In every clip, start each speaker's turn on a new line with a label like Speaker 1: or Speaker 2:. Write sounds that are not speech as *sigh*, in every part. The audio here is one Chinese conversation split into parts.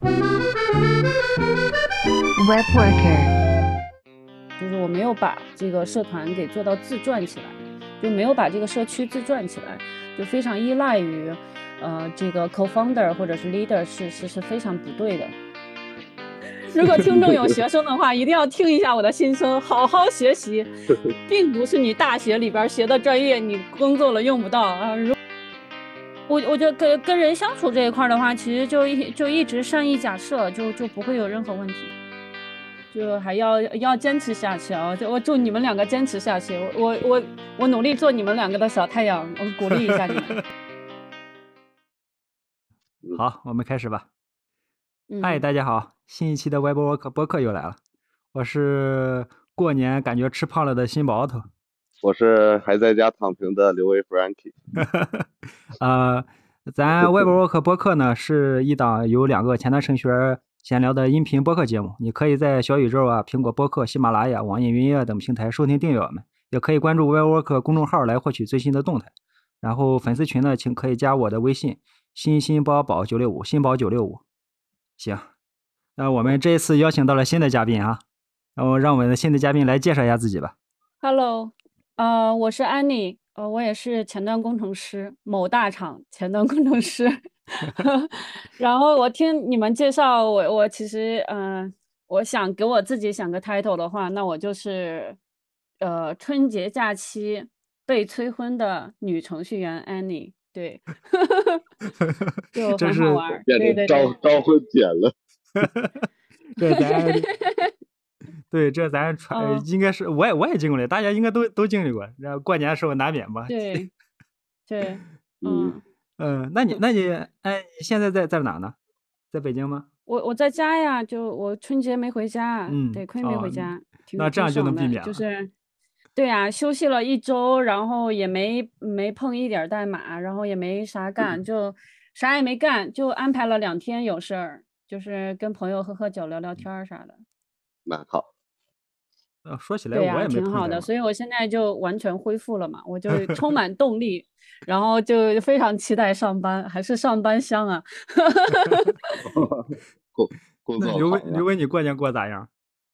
Speaker 1: Web worker，
Speaker 2: 就是我没有把这个社团给做到自转起来，就没有把这个社区自转起来，就非常依赖于，呃，这个 co-founder 或者是 leader 是是是非常不对的。*laughs* 如果听众有学生的话，一定要听一下我的心声，好好学习，并不是你大学里边学的专业，你工作了用不到啊。如我我觉得跟跟人相处这一块的话，其实就一就一直善意假设，就就不会有任何问题，就还要要坚持下去啊！就我祝你们两个坚持下去，我我我我努力做你们两个的小太阳，我鼓励一下你们。*laughs*
Speaker 3: 好，我们开始吧。
Speaker 2: 嗯
Speaker 3: 嗨，大家好，新一期的 Web Work 播客又来了，我是过年感觉吃胖了的新宝头。
Speaker 4: 我是还在家躺平的刘威 Frankie。*laughs*
Speaker 3: 呃，咱 Web Work 播客呢是一档有两个前端程序员闲聊的音频播客节目，你可以在小宇宙啊、苹果播客、喜马拉雅、网易云音乐等平台收听订阅我们，也可以关注 Web Work 公众号来获取最新的动态。然后粉丝群呢，请可以加我的微信新新宝宝九六五新宝九六五。行，那我们这一次邀请到了新的嘉宾啊，然后让我们的新的嘉宾来介绍一下自己吧。
Speaker 2: Hello，呃，我是安妮，呃，我也是前端工程师，某大厂前端工程师。*laughs* 然后我听你们介绍，我我其实，嗯、我想给我自己想个 title 的话，那我就是，呃，春节假期被催婚的女程序员 Annie。对，*laughs* 就
Speaker 3: 这是
Speaker 2: 很好玩儿。
Speaker 4: 变成
Speaker 2: 对对
Speaker 4: 招
Speaker 2: 对。
Speaker 4: 招婚姐了。*laughs*
Speaker 3: 对咱对这咱传、应该是我也我也经历过，大家应该都都经历过，然后过年的时候难免吧。
Speaker 2: 对，对，
Speaker 4: 嗯
Speaker 2: 嗯，
Speaker 3: 嗯，那你那你哎，你现在在在哪呢？在北京吗？
Speaker 2: 我我在家呀，就我春节没回家，
Speaker 3: 嗯
Speaker 2: 得亏没
Speaker 3: 哦
Speaker 2: 回家，挺
Speaker 3: 那这样就能避免了
Speaker 2: 就是，对呀，休息了一周，然后也没没碰一点代码，然后也没啥
Speaker 3: 嗯
Speaker 2: 干，就啥也没干，就安排了两天有事儿，就是跟朋友喝喝酒、聊聊天儿啥的。
Speaker 4: 蛮好。
Speaker 3: 呃，说起来，我也没
Speaker 2: 挺好的，所以我现在就完全恢复了嘛，我就 *laughs* 充满动力，然后就非常期待上班，还是上班香啊。*laughs*
Speaker 4: 工工作
Speaker 3: 那刘威
Speaker 4: 好呀
Speaker 3: 刘威，你过年过咋样？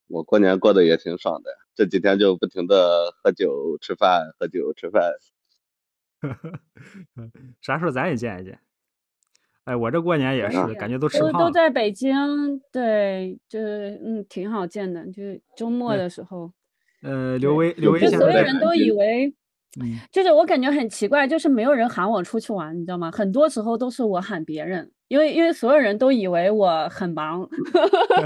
Speaker 4: 我过年过得也挺爽的呀，这几天就不停的喝酒吃饭，喝酒吃饭。*laughs*
Speaker 3: 啥时候咱也见一见？哎，我这过年也是，感觉都吃
Speaker 2: 都都
Speaker 3: 胖了。
Speaker 2: 在北京，对，就是嗯，挺好见的，就是周末的时候，
Speaker 3: 呃，刘威刘威
Speaker 2: 就所有人都以为，
Speaker 3: 嗯
Speaker 2: 就是我感觉很奇怪，就是没有人喊我出去玩，你知道吗？很多时候都是我喊别人，因为因为所有人都以为我很忙，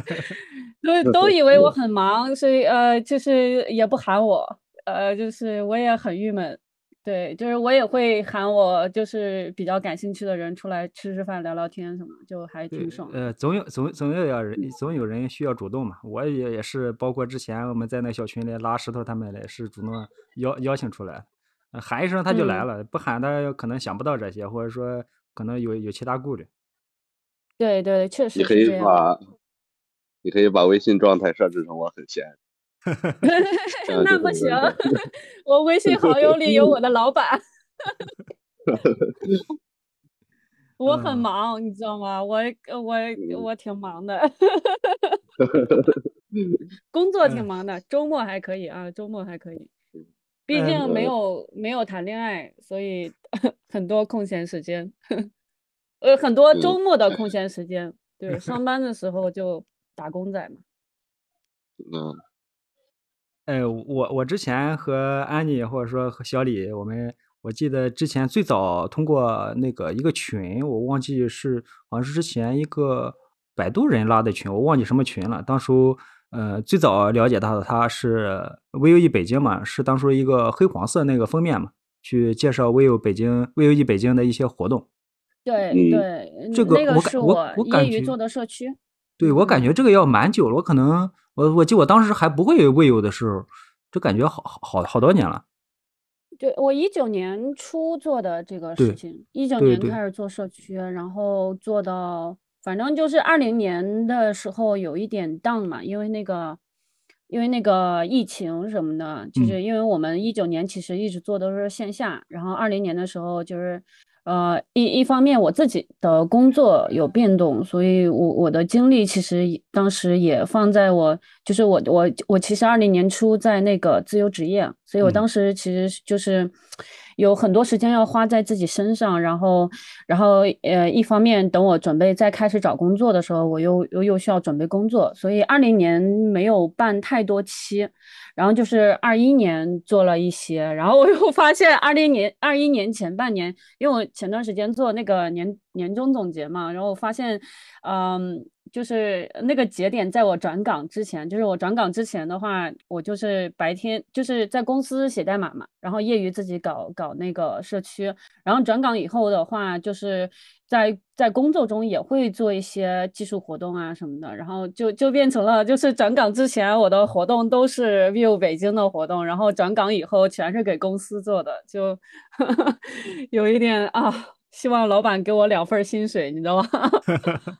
Speaker 2: *laughs* 都都以为我很忙，所以呃，就是也不喊我，呃，就是我也很郁闷。对，就是我也会喊我就是比较感兴趣的人出来吃吃饭、聊聊天什么，就还挺爽。
Speaker 3: 呃，总有总总有要人总有人需要主动嘛。我也也是，包括之前我们在那小群里拉石头他们也是主动邀邀请出来，呃喊一声他就来
Speaker 2: 嗯
Speaker 3: 了，不喊他可能想不到这些，或者说可能有有其他顾虑。
Speaker 2: 对对，确实
Speaker 4: 你可
Speaker 2: 是这样。
Speaker 4: 以把，你可以把微信状态设置成我很闲。*laughs*
Speaker 2: 那不行 *laughs* 我微信好友里有我的老板，*laughs* 我很
Speaker 3: 嗯。
Speaker 2: 忙，你知道吗？我呃我我挺忙的，工作挺
Speaker 3: 嗯。
Speaker 2: 忙的，周末还可以啊，周末还可以。毕
Speaker 3: 嗯
Speaker 2: 竟没
Speaker 4: 呃
Speaker 2: 有没有谈恋爱，所以很多空闲时间，呃，很多周
Speaker 4: 嗯。
Speaker 2: 末的空闲时间。对，上班的时候就打工仔嘛。
Speaker 4: 嗯
Speaker 3: 哎，我我之前和安妮或者说和小李，我们我记得之前最早通过那个一个群，我忘记是好像是之前一个百度人拉的群，我忘记什么群了。当初呃最早了解到的他是 VUE 北京嘛，是当初一个黑黄色那个封面嘛，去介绍 VU 北京 VUE 北京的一些活动。
Speaker 2: 对
Speaker 4: 嗯
Speaker 2: 对，
Speaker 3: 这个我感我
Speaker 2: 是我
Speaker 3: 我感觉
Speaker 2: 业余做的社区。
Speaker 3: 对，我感
Speaker 2: 嗯
Speaker 3: 觉这个要蛮久了，我可能我我记得我当时还不会 VU 的时候，这感觉好好好好多年了。
Speaker 2: 对，我一九年初做的这个事情，一九年开始做社区，然后做到，反正就是二零年的时候有一点 down 嘛，因为那个，因为那个疫情什么的，就
Speaker 3: 嗯
Speaker 2: 是因为我们一九年其实一直做的都是线下，然后二零年的时候就是，呃，一一方面我自己的工作有变动，所以我我的精力其实当时也放在我，就是我我我其实二零年初在那个自由职业，所以我
Speaker 3: 嗯
Speaker 2: 当时其实就是有很多时间要花在自己身上，然后然后呃，一方面等我准备再开始找工作的时候，我又又又需要准备工作，所以二零年没有办太多期。然后就是二一年做了一些，然后我又发现二零年二一年前半年，因为我前段时间做那个年年终总结嘛，然后我发现，嗯，就是那个节点在我转岗之前，就是我转岗之前的话，我就是白天就是在公司写代码嘛，然后业余自己搞搞那个社区，然后转岗以后的话，就是在在工作中也会做一些技术活动啊什么的，然后就就变成了就是转岗之前我的活动都是 view 北京的活动，然后转岗以后全是给公司做的，就 *laughs* 有一点啊，希望老板给我两份薪水，你知道吗？*laughs*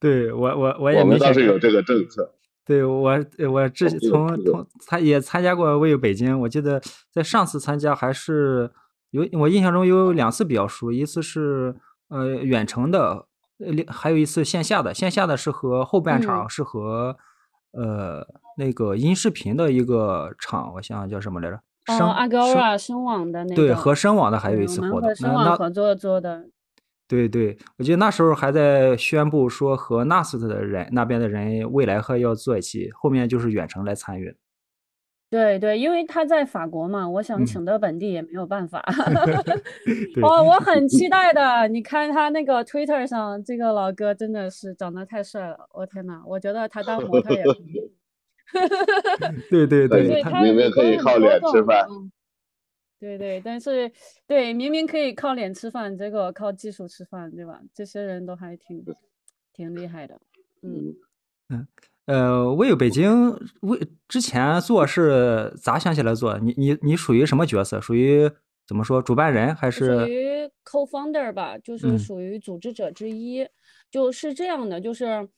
Speaker 3: 对我我我也
Speaker 4: 我们
Speaker 3: 没想过
Speaker 4: 倒是有这个政策。
Speaker 3: 对我，呃我之从从参也参加过 Vivo 北京，我记得在上次参加还是有我印象中有两次比较熟，一次是呃远程的，呃还有一次线下的，线下的是和后半场
Speaker 2: 嗯
Speaker 3: 是和呃那个音视频的一个厂，我想想叫什么来着？
Speaker 2: 哦
Speaker 3: 声
Speaker 2: ，Agora 声网的那个，
Speaker 3: 对和声网的还有一次活动
Speaker 2: 声网合作做的，
Speaker 3: 对对，我记得那时候还在宣布说和 NAS 的人那边的人未来和要做一起，后面就是远程来参与。
Speaker 2: 对对，因为他在法国嘛，我想
Speaker 3: 嗯
Speaker 2: 请到本地也没有办法。*laughs*
Speaker 3: 对
Speaker 2: 哦，我很期 *laughs* 待的。你看他那个 Twitter 上，这个老哥真的是长得太帅了，我天呐，我觉得他当模特也可以。*laughs*
Speaker 3: 对对
Speaker 4: 对
Speaker 3: 对，他
Speaker 2: 对他
Speaker 4: 明明可以靠脸吃饭
Speaker 2: 嗯对对，但是对明明可以靠脸吃饭，结果靠技术吃饭，对吧？这些人都还挺挺厉害的。嗯，
Speaker 4: 嗯，
Speaker 3: 呃，为北京为之前做是咋想起来做？你你你属于什么角色？属于怎么说主办人还是属？
Speaker 2: 于 co-founder 吧，就是
Speaker 3: 嗯
Speaker 2: 属于组织者之一。就是这样的，就是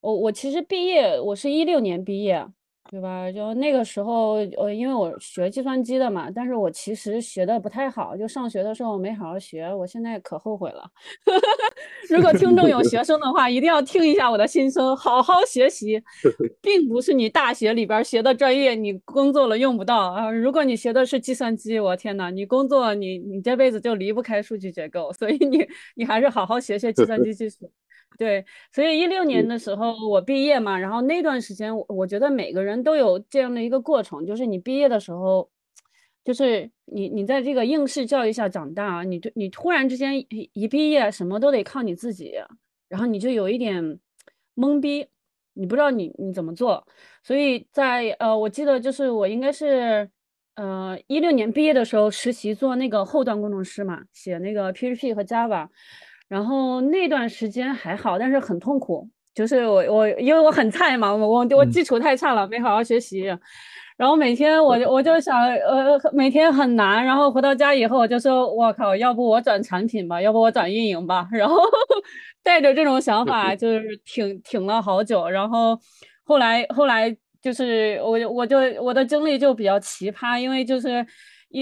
Speaker 2: 我我其实毕业，我是一六年毕业，对吧？就那个时候，呃，因为我学计算机的嘛，但是我其实学的不太好，就上学的时候没好好学，我现在可后悔了。*laughs* 如果听众有学生的话，一定要听一下我的心声，好好学习，*laughs* 并不是你大学里边学的专业，你工作了用不到啊。如果你学的是计算机，我天呐，你工作你你这辈子就离不开数据结构，所以你你还是好好学学计算机技术。对，所以一六年的时候我毕业嘛，然后那段时间我我觉得每个人都有这样的一个过程，就是你毕业的时候，就是你你在这个应试教育下长大，你就你突然之间一一毕业，什么都得靠你自己，然后你就有一点懵逼，你不知道你你怎么做，所以在呃，我记得就是我应该是呃一六年毕业的时候实习做那个后端工程师嘛，写那个 PHP 和 Java。然后那段时间还好，但是很痛苦。就是我我因为我很菜嘛，我我我
Speaker 3: 嗯
Speaker 2: 基础太差了，没好好学习。然后每天我就我就想，呃，每天很难。然后回到家以后，我就说，我靠，要不我转产品吧，要不我转运营吧。然后 *laughs* 带着这种想法，就是挺挺了好久。然后后来后来就是我我就我的经历就比较奇葩，因为就是。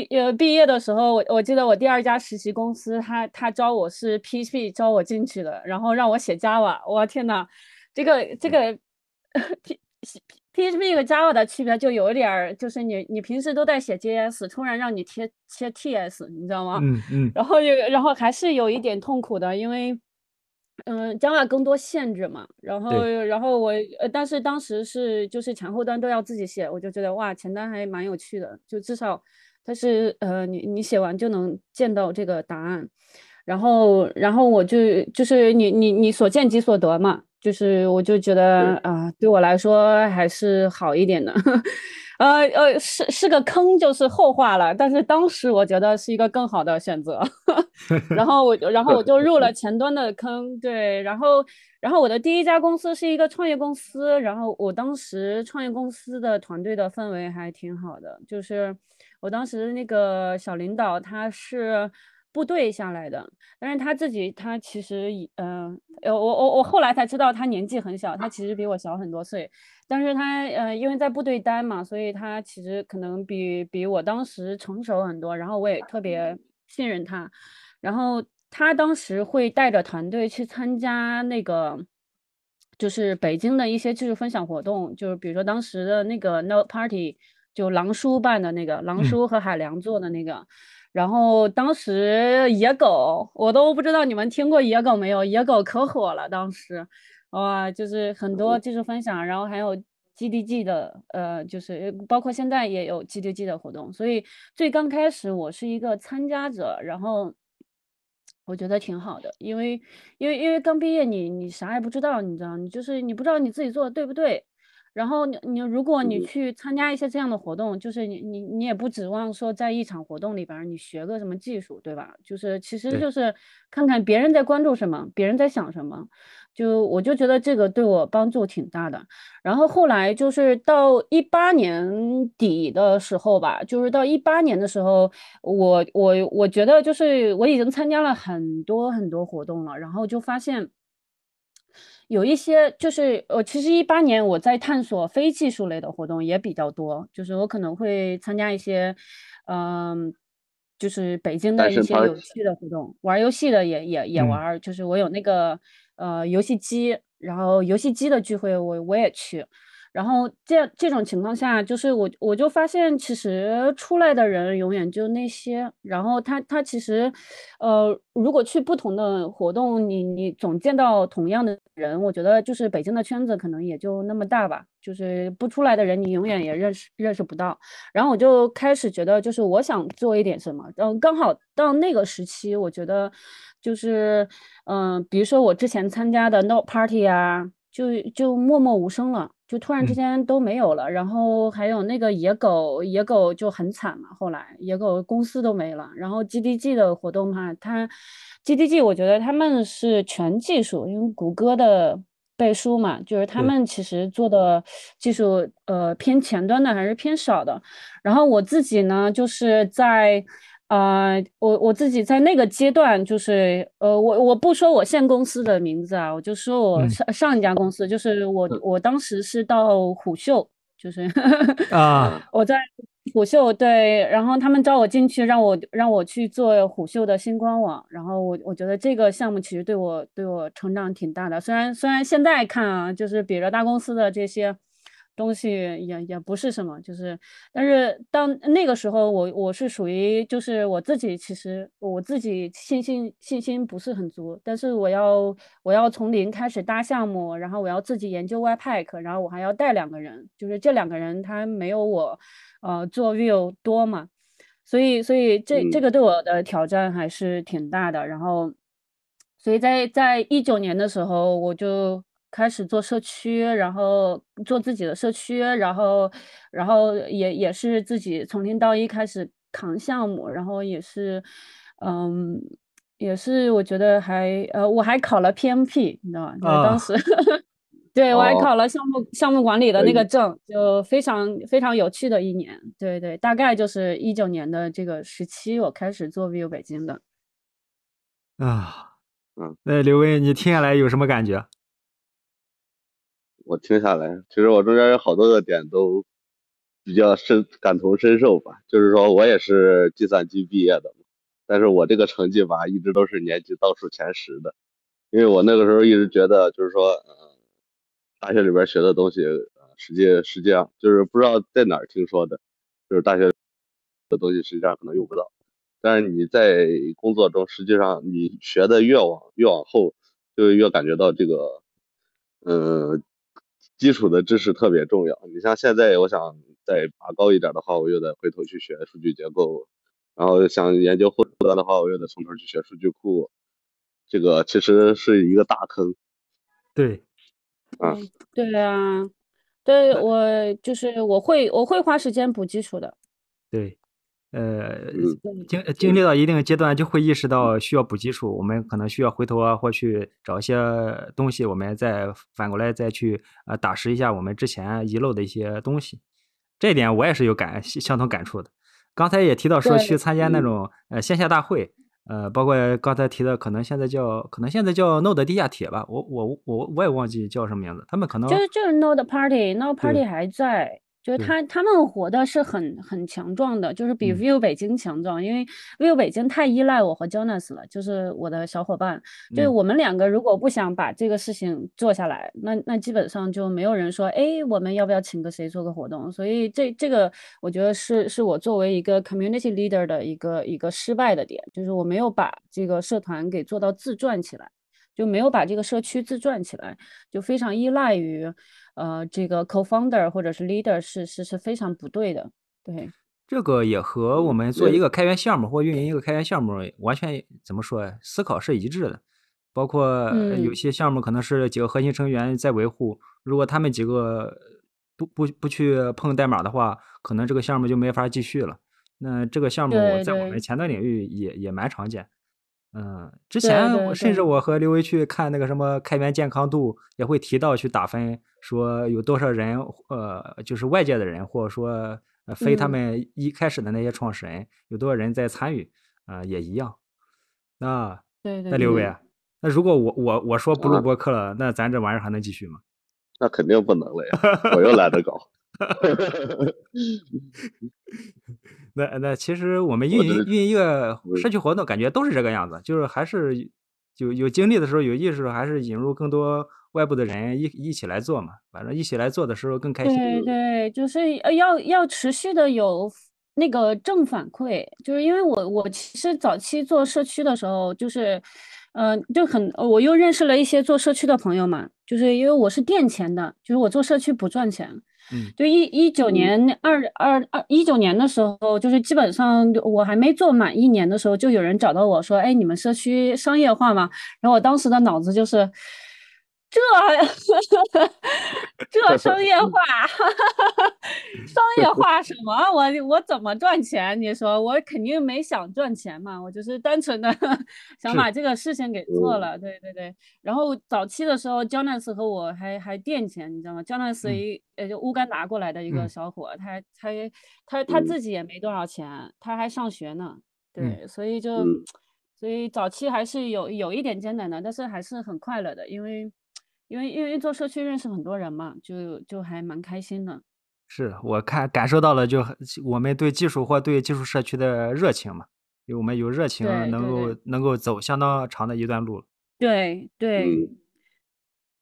Speaker 2: 一呃，毕业的时候，我我记得我第二家实习公司，他他招我是 PHP 招我进去的，然后让我写 Java，我天呐，这个这个 *laughs* P PHP 和 Java 的区别就有一点儿，就是你你平时都在写 JS，突然让你贴贴 TS，你知道吗？
Speaker 3: 嗯嗯
Speaker 2: 然后又然后还是有一点痛苦的，因为。嗯，Java 更多限制嘛，然后然后我呃，但是当时是就是前后端都要自己写，我就觉得哇，前端还蛮有趣的，就至少它是呃，你你写完就能见到这个答案，然后然后我就就是你你你所见即所得嘛，就是我就觉得。啊、对我来说还是好一点的，*laughs* 呃呃是是个坑，就是后话了，但是当时我觉得是一个更好的选择，*laughs* 然后我就然后我就入了 *laughs* 前端的坑，对，然后然后我的第一家公司是一个创业公司，然后我当时创业公司的团队的氛围还挺好的，就是我当时那个小领导他是部队下来的，但是他自己他其实以呃呃我我我后来才知道他年纪很小，他其实比我小很多岁，但是他呃因为在部队待嘛，所以他其实可能比比我当时成熟很多，然后我也特别信任他。然后他当时会带着团队去参加那个，就是北京的一些技术分享活动，就是比如说当时的那个 not Party，就狼叔办的那个，狼
Speaker 3: 嗯
Speaker 2: 叔和海良做的那个。然后当时野狗，我都不知道你们听过野狗没有？野狗可火了，当时，哇，就是很多技术分享，然后还有 GDG 的，呃，就是包括现在也有 GDG 的活动，所以最刚开始我是一个参加者，然后我觉得挺好的，因为因为因为刚毕业你你啥也不知道，你知道，你就是你不知道你自己做的对不对。然后你你如果你
Speaker 4: 嗯
Speaker 2: 去参加一些这样的活动，就是你你你也不指望说在一场活动里边儿你学个什么技术，对吧？就是其实就是看看别人在关注什么，别人在想什么，就我就觉得这个对我帮助挺大的。然后后来就是到一八年底的时候吧，就是到一八年的时候，我我我觉得就是我已经参加了很多很多活动了，然后就发现。有一些就是呃，其实一八年我在探索非技术类的活动也比较多，就是我可能会参加一些，嗯、就是北京的一些有趣的活动，玩游戏的也也也
Speaker 3: 嗯。
Speaker 2: 玩儿，就是我有那个呃游戏机，然后游戏机的聚会我我也去，然后这这种情况下，就是我我就发现，其实出来的人永远就那些，然后他他其实，呃，如果去不同的活动，你你总见到同样的人，我觉得就是北京的圈子可能也就那么大吧，就是不出来的人，你永远也认识认识不到。然后我就开始觉得，就是我想做一点什么，然后刚好到那个时期，我觉得就是，嗯、比如说我之前参加的 Note Party 啊，就就默默无声了，就突然之
Speaker 3: 嗯
Speaker 2: 间都没有了。然后还有那个野狗，野狗就很惨嘛，后来野狗公司都没了。然后 GDG 的活动嘛，它 GDG 我觉得他们是全技术，因为谷歌的。背书嘛，就是他们其实做的技术，呃，偏前端的还是偏少的。然后我自己呢，就是在，呃，我我自己在那个阶段，就是，呃，我我不说我现公司的名字啊，我就说我
Speaker 3: 嗯。
Speaker 2: 上、上一家公司，就是我我当时是到虎嗅，就是 *laughs*
Speaker 3: 啊，
Speaker 2: 我在虎嗅对，然后他们招我进去，让我让我去做虎嗅的新官网，然后我我觉得这个项目其实对我对我成长挺大的，虽然虽然现在看啊，就是比着大公司的这些东西也也不是什么，就是但是当那个时候我我是属于就是我自己其实我自己信心信心不是很足，但是我要我要从零开始搭项目，然后我要自己研究 Webpack，然后我还要带两个人，就是这两个人他没有我呃做 view 多嘛，所以所以这这
Speaker 4: 嗯
Speaker 2: 个对我的挑战还是挺大的，然后所以在在一九年的时候我就。开始做社区，然后做自己的社区，然后，然后也也是自己从零到一开始扛项目，然后也是，嗯，也是我觉得还呃，我还考了 PMP，你知道吗？就是当
Speaker 3: 啊
Speaker 2: 时，*laughs* 对我还
Speaker 4: 哦
Speaker 2: 考了项目项目管理的那个证，就非常非常有趣的一年。对对，大概就是一九年的这个时期，我开始做 View 北京的。
Speaker 3: 啊，
Speaker 4: 嗯，
Speaker 3: 那刘威，你听下来有什么感觉？
Speaker 4: 我听下来，其实我中间有好多个点都比较深感同身受吧。就是说我也是计算机毕业的，但是我这个成绩吧，一直都是年级倒数前十的。因为我那个时候一直觉得，就是说，嗯，大学里边学的东西，呃实际实际上就是不知道在哪儿听说的，就是大学的东西实际上可能用不到。但是你在工作中，实际上你学的越往越往后，就越感觉到这个，嗯、基础的知识特别重要。你像现在，我想再拔高一点的话，我又得回头去学数据结构，然后想研究后端的话，我又得从头去学数据库。这个其实是一个大坑。
Speaker 3: 对，
Speaker 4: 啊
Speaker 2: 对对啊，对我就是我会我会花时间补基础的。
Speaker 3: 对，呃，经经历到一定阶段，就会意识到需要补基础，我们可能需要回头啊，或去找一些东西，我们再反过来再去呃打实一下我们之前遗漏的一些东西。这一点我也是有感相同感触的。刚才也提到说去参加那
Speaker 4: 嗯
Speaker 3: 种呃线下大会，呃，包括刚才提的，可能现在叫可能现在叫 Node 地下铁吧，我我我我也忘记叫什么名字，他们可能
Speaker 2: 就是就是 Node Party，Node Party 还在，就是他他们活的是很很强壮的，就是比
Speaker 3: 嗯
Speaker 2: vivo 北京强壮，因为 View 北京太依赖我和 Jonas 了，就是我的小伙伴，就我们两个如果不想把这个事情做下来，那那基本上就没有人说，哎，我们要不要请个谁做个活动？所以这这个我觉得是是我作为一个 community leader 的一个一个失败的点，就是我没有把这个社团给做到自转起来。就没有把这个社区自转起来，就非常依赖于，呃，这个 co-founder 或者是 leader 是是是非常不对的，对。
Speaker 3: 这个也和我们做一个开源项目或运营一个开源项目完全怎么说呀？思考是一致的。包括呃有
Speaker 2: 嗯
Speaker 3: 些项目可能是几个核心成员在维护，如果他们几个不不不去碰代码的话，可能这个项目就没法继续了。那这个项目在我们前端领域也也蛮常见。嗯，之前我甚至我和刘维去看那个什么开源健康度，也会提到去打分，说有多少人，呃，就是外界的人，或者说呃非他
Speaker 2: 嗯
Speaker 3: 们一开始的那些创始人，有多少人在参与，啊、也一样。那
Speaker 2: 对对
Speaker 4: 对
Speaker 3: 那刘维啊，那如果我我我说不录
Speaker 4: 啊
Speaker 3: 播客了，那咱这玩意儿还能继续吗？
Speaker 4: 那肯定不能了呀，我又懒得搞。*laughs*
Speaker 3: 那那其实我们运营运营一个
Speaker 4: 嗯
Speaker 3: 社区活动，感觉都是这个样子，就是还是有有精力的时候，有意识的，还是引入更多外部的人一一起来做嘛。反正一起来做的时候更开心。
Speaker 2: 对对，就是呃要要持续的有那个正反馈，就是因为我我其实早期做社区的时候，就是，呃，就很我又认识了一些做社区的朋友嘛，就是因为我是垫钱的，就是我做社区不赚钱，
Speaker 3: 嗯
Speaker 2: 就一一九年二二二一九年的时候，就是基本上我还没做满一年的时候，就有人找到我说：“哎，你们社区商业化吗？”然后我当时的脑子就是，这 *laughs* 这商业化，商业化什么？我我怎么赚钱？你说我肯定没想赚钱嘛，我就是单纯的 *laughs* 想把这个事情给做
Speaker 4: 嗯
Speaker 2: 了。对对对。然后早期的时候，Jonas 和我还还垫钱，你知道吗？Jonas
Speaker 3: 嗯
Speaker 2: 一呃就乌干达过来的一个
Speaker 3: 嗯
Speaker 2: 小伙，他他他他
Speaker 4: 嗯
Speaker 2: 自己也没多少钱，他还上学呢。
Speaker 3: 嗯
Speaker 2: 对，所以就
Speaker 4: 嗯
Speaker 2: 所以早期还是有有一点艰难的，但是还是很快乐的，因为因为因为做社区认识很多人嘛，就就还蛮开心的。
Speaker 3: 是我看感受到了，就很我们对技术或对技术社区的热情嘛，因为我们有热情，能够能够走相当长的一段路了。
Speaker 2: 对对，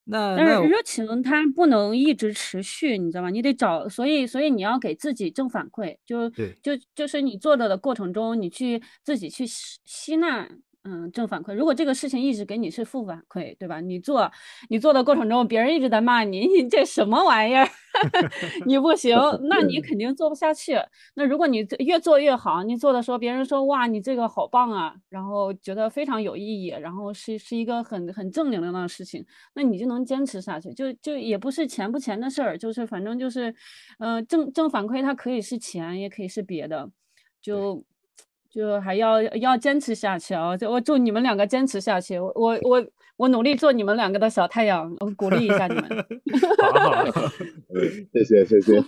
Speaker 3: 那那
Speaker 2: 是热情它不能一直持续，你知道吗？你得找，所以所以你要给自己正反馈，就就就是你做的的过程中，你去自己去吸吸纳。嗯，正反馈。如果这个事情一直给你是负反馈，对吧？你做你做的过程中，别人一直在骂你，你这什么玩意儿，*laughs* 你不行，那你肯定做不下去。那如果你越做越好，你做的时候，别人说哇，你这个好棒啊，然后觉得非常有意义，然后是是一个很很正能量的事情，那你就能坚持下去。就就也不是钱不钱的事儿，就是反正就是，呃，正正反馈它可以是钱，也可以是别的，就就还要要坚持下去啊！就我祝你们两个坚持下去，我我我我努力做你们两个的小太阳，我鼓励一下你们。
Speaker 3: 好 *laughs* *laughs* 好，
Speaker 4: 嗯，*laughs* 谢谢谢谢。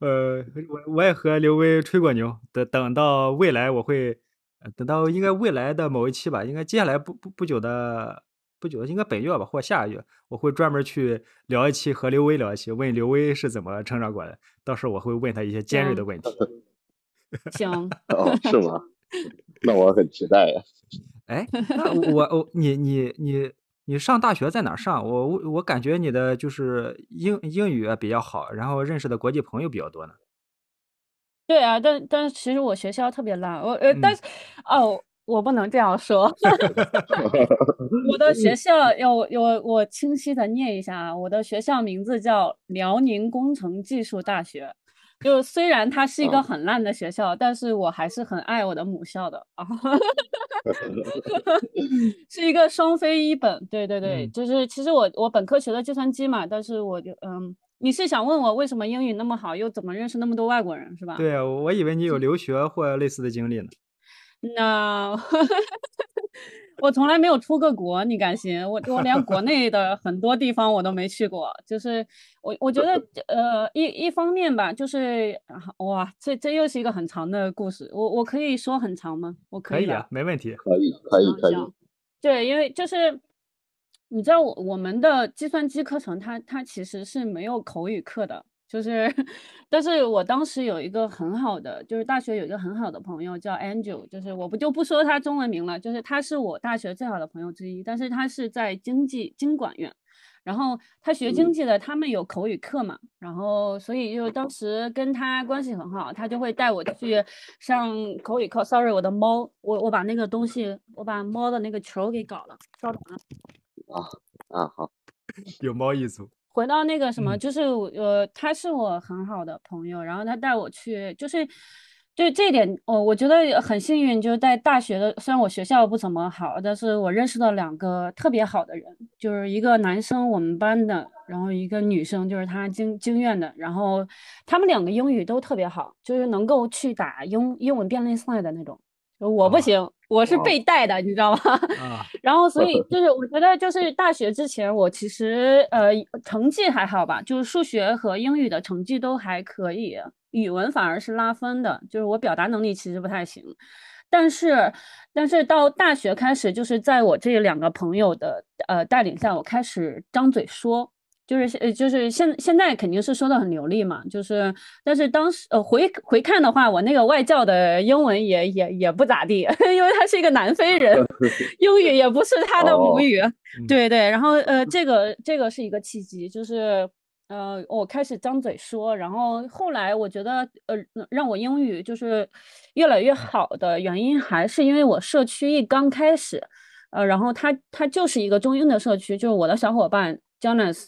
Speaker 3: 呃，我我也和刘威吹过牛，等等到未来我会，呃等到应该未来的某一期吧，应该接下来不不不久的不久，应该本月吧或下个月，我会专门去聊一期和刘威聊一期，问刘威是怎么成长过来的，到时候我会问他一些尖锐的问题。*laughs*
Speaker 2: 行，
Speaker 4: 哦，是吗？那我很期待呀。*laughs*
Speaker 3: 哎，那我我你你你你上大学在哪上？我我我感觉你的就是英英语啊比较好，然后认识的国际朋友比较多呢。
Speaker 2: 对啊，但但是其实我学校特别烂，我呃，但
Speaker 3: 嗯
Speaker 2: 是哦，我不能这样说。*laughs* 我的学校要我我我清晰的念一下啊，我的学校名字叫辽宁工程技术大学。就虽然它是一个
Speaker 4: 啊
Speaker 2: 很烂的学校，但是我还是很爱我的母校的啊。*laughs* 是一个双非一本，对对对，
Speaker 3: 嗯
Speaker 2: 就是其实我我本科学的计算机嘛，但是我就嗯，你是想问我为什么英语那么好，又怎么认识那么多外国人是吧？
Speaker 3: 对啊，我以为你有 *laughs* 留学或类似的经历呢。
Speaker 2: 那 *laughs* 我从来没有出过国，你敢信？我我连国内的很多地方我都没去过。就是我我觉得呃一一方面吧，就是啊哇，这这又是一个很长的故事。我我可以说很长吗？我以
Speaker 3: 可以啊，没问题。
Speaker 4: 可以可以可以。
Speaker 2: 对，因为就是你知道我我们的计算机课程它它其实是没有口语课的，就是，*laughs* 但是我当时有一个很好的，就是大学有一个很好的朋友叫 Angel，就是我不就不说他中文名了，就是他是我大学最好的朋友之一，但是他是在经济经管院，然后他学经
Speaker 4: 嗯
Speaker 2: 济的，他们有口语课嘛，然后所以就当时跟他关系很好，他就会带我去上口语课。Sorry，我的猫，我我把那个东西，我把猫的那个球给搞了，稍等啊。
Speaker 4: 啊，好，
Speaker 3: 有猫一族。
Speaker 2: 回到那个什么，
Speaker 3: 嗯
Speaker 2: 就是我呃，他是我很好的朋友，然后他带我去，就是就这一点，哦，我觉得很幸运，就是在大学的，虽然我学校不怎么好，但是我认识了两个特别好的人，就是一个男生我们班的，然后一个女生就是他经经院的，然后他们两个英语都特别好，就是能够去打英英文辩论赛的那种。我不
Speaker 3: 啊
Speaker 2: 行，我是被带的，你知道吗？*laughs*
Speaker 3: 啊，
Speaker 2: 然后所以就是我觉得就是大学之前我其实呃成绩还好吧，就是数学和英语的成绩都还可以，语文反而是拉分的，就是我表达能力其实不太行。但是，但是到大学开始，就是在我这两个朋友的呃带领下，我开始张嘴说，就是呃就是现现在肯定是说的很流利嘛，就是但是当时呃回回看的话，我那个外教的英文也也也不咋地，*laughs* 因为他是一个南非人，*laughs* 英语也不是他的母
Speaker 4: 哦
Speaker 2: 语，
Speaker 3: 嗯
Speaker 2: 对对，然后呃这个这个是一个契机，就是。呃，我开始张嘴说，然后后来我觉得，呃，让我英语就是越来越好的原因，还是因为我社区一刚开始，呃，然后他他就是一个中英的社区，就是我的小伙伴 Jonas，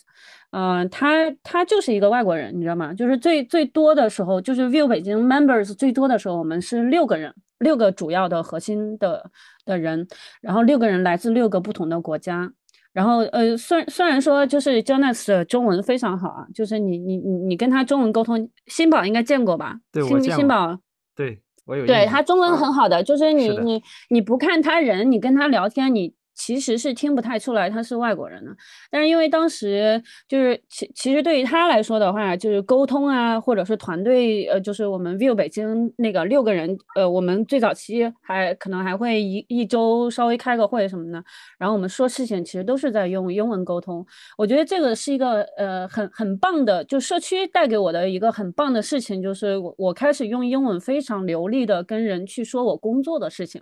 Speaker 2: 嗯、他他就是一个外国人，你知道吗？就是最最多的时候，就是 View 北京 members 最多的时候，我们是六个人，六个主要的核心的的人，然后六个人来自六个不同的国家。然后呃，虽虽然说就是 Jonas 的中文非常好啊，就是你你你你跟他中文沟通，新宝应该见过吧？
Speaker 3: 对我
Speaker 2: 新新宝
Speaker 3: 对我有
Speaker 2: 对他中文
Speaker 4: 啊
Speaker 2: 很好的，就是你
Speaker 3: 的
Speaker 2: 你你不看他人，你跟他聊天，你其实是听不太出来他是外国人的。但是因为当时就是其其实对于他来说的话，就是沟通啊，或者是团队，呃，就是我们 View 北京那个六个人，呃，我们最早期还可能还会一一周稍微开个会什么的，然后我们说事情其实都是在用英文沟通。我觉得这个是一个呃很很棒的，就社区带给我的一个很棒的事情，就是我我开始用英文非常流利的跟人去说我工作的事情，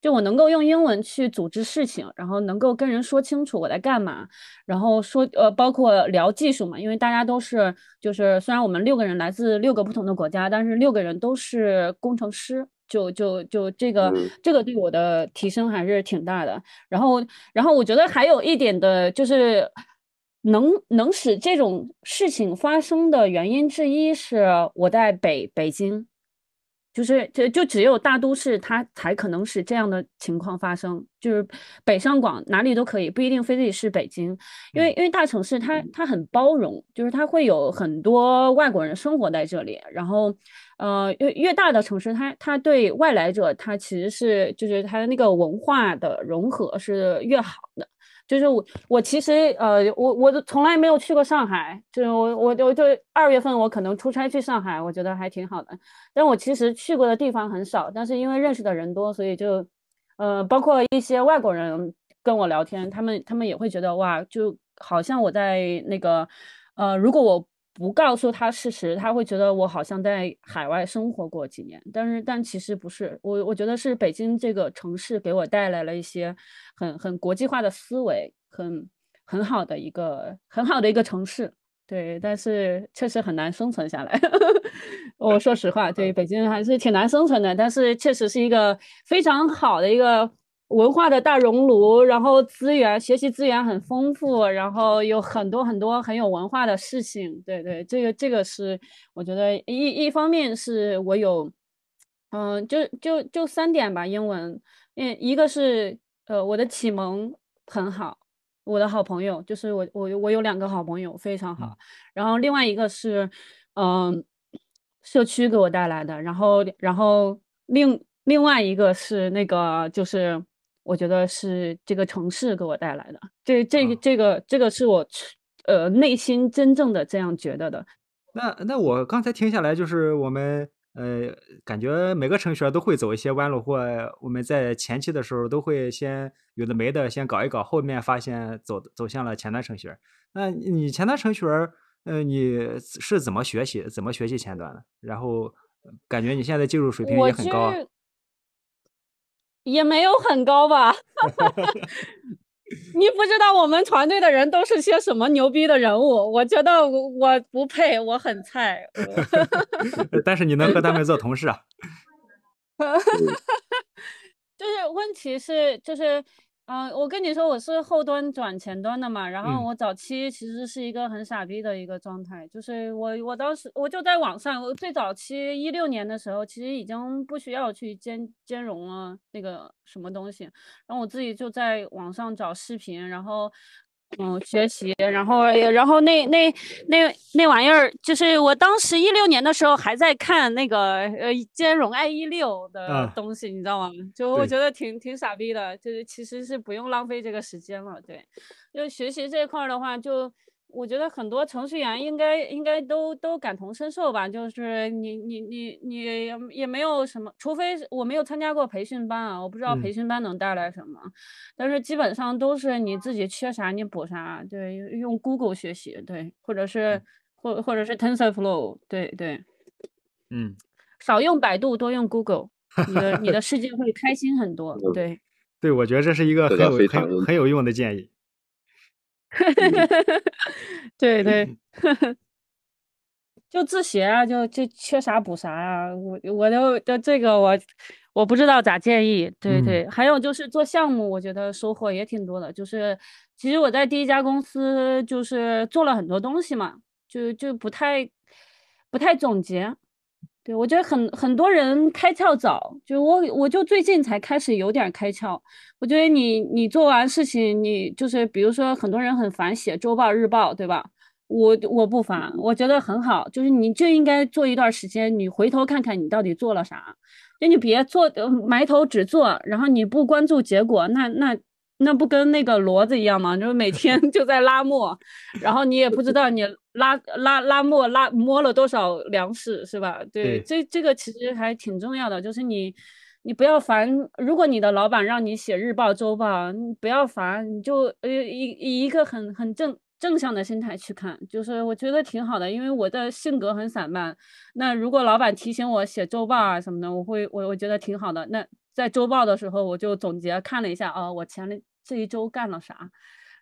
Speaker 2: 就我能够用英文去组织事情，然后能够跟人说清楚我在干嘛，然后说呃包括聊技术嘛，因为大家都是就是虽然我们六个人来自六个不同的国家，但是六个人都是工程师。就就就这个、
Speaker 4: 嗯
Speaker 2: 这个对我的提升还是挺大的。然后然后我觉得还有一点的就是。能能使这种事情发生的原因之一是我在北北京，就是就就只有大都市它才可能使这样的情况发生，就是北上广哪里都可以，不一定非得是北京，因为因为大城市它它很包容，就是它会有很多外国人生活在这里，然后呃越越大的城市它它对外来者它其实是就是它的那个文化的融合是越好的。就是我，我其实呃，我我都从来没有去过上海，就是我我我就二月份我可能出差去上海，我觉得还挺好的。但我其实去过的地方很少，但是因为认识的人多，所以就呃，包括一些外国人跟我聊天，他们他们也会觉得哇，就好像我在那个呃，如果我不告诉他事实，他会觉得我好像在海外生活过几年，但是但其实不是，我我觉得是北京这个城市给我带来了一些很很国际化的思维，很很好的一个很好的一个城市。对，但是确实很难生存下来。*laughs* 我说实话，对北京还是挺难生存的，但是确实是一个非常好的一个文化的大熔炉，然后资源学习资源很丰富，然后有很多很多很有文化的事情。对对，这个这个是我觉得一一方面是我有，嗯，就就就三点吧，英文，嗯，一个是呃我的启蒙很好。我的好朋友就是我，我我有两个好朋友非常好，然后另外一个是，嗯，社区给我带来的，然后然后另另外一个是那个就是我觉得是这个城市给我带来的，这这个
Speaker 3: 啊
Speaker 2: 这个这个是我呃内心真正的这样觉得的。
Speaker 3: 那那我刚才听下来，就是我们呃，感觉每个程序员都会走一些弯路，或我们在前期的时候都会先有的没的先搞一搞，后面发现走走向了前端程序员。那你前端程序员呃，你是怎么学习，怎么学习前端的？然后感觉你现在技术水平也很高啊。
Speaker 2: 这也没有很高吧？*laughs* 你不知道我们团队的人都是些什么牛逼的人物，我觉得我我不配，我很菜。*laughs*
Speaker 3: 但是你能和他们做同事啊？*laughs*
Speaker 2: 就是问题是，就是，嗯、我跟你说，我是后端转前端的嘛，然后
Speaker 3: 嗯
Speaker 2: 我早期其实是一个很傻逼的一个状态，就是我我当时我就在网上，我最早期一六年的时候，其实已经不需要去兼兼容了那个什么东西，然后我自己就在网上找视频，然后。嗯，学习，然后然后那那那那玩意儿，就是我当时一六年的时候还在看那个呃兼容 i 一六的
Speaker 3: 啊
Speaker 2: 东西，你知道吗？就我觉得挺挺傻逼的，就是其实是不用浪费这个时间了。对，就学习这一块儿的话，就我觉得很多程序员应该应该都都感同身受吧。就是你你你你也也没有什么，除非我没有参加过培训班啊，我不知道
Speaker 3: 嗯
Speaker 2: 培训班能带来什么。但是基本上都是你自己缺啥你补啥，对，用 Google 学习，对，或者是或或者是 TensorFlow，对对，
Speaker 3: 嗯，
Speaker 2: 少用百度，多用 Google，你的你的世界会开心很多，*laughs*
Speaker 4: 嗯
Speaker 2: 对。
Speaker 3: 对，我觉得这是一个很有很很有用的建议。*laughs*
Speaker 2: 对对，就自学啊，就就缺啥补啥啊。我我都的这个我我不知道咋建议。对
Speaker 3: 嗯
Speaker 2: 对，还有就是做项目，我觉得收获也挺多的。就是其实我在第一家公司就是做了很多东西嘛，就就不太不太总结。对，我觉得很很多人开窍早，就我我就最近才开始有点开窍。我觉得你你做完事情，你就是比如说很多人很烦写周报、日报，对吧？我我不烦，我觉得很好，就是你就应该做一段时间，你回头看看你到底做了啥，就你别做埋头只做，然后你不关注结果，那那那不跟那个骡子一样吗？就是每天 *laughs* 就在拉磨，然后你也不知道你拉拉拉磨拉摸了多少粮食，是吧？
Speaker 3: 对
Speaker 2: 对，这这个其实还挺重要的，就是你你不要烦，如果你的老板让你写日报、周报，你不要烦，你就呃以以一个很很正正向的心态去看，就是我觉得挺好的，因为我的性格很散漫。那如果老板提醒我写周报啊什么的，我会我我觉得挺好的。那在周报的时候，我就总结看了一下，哦，我前这一周干了啥。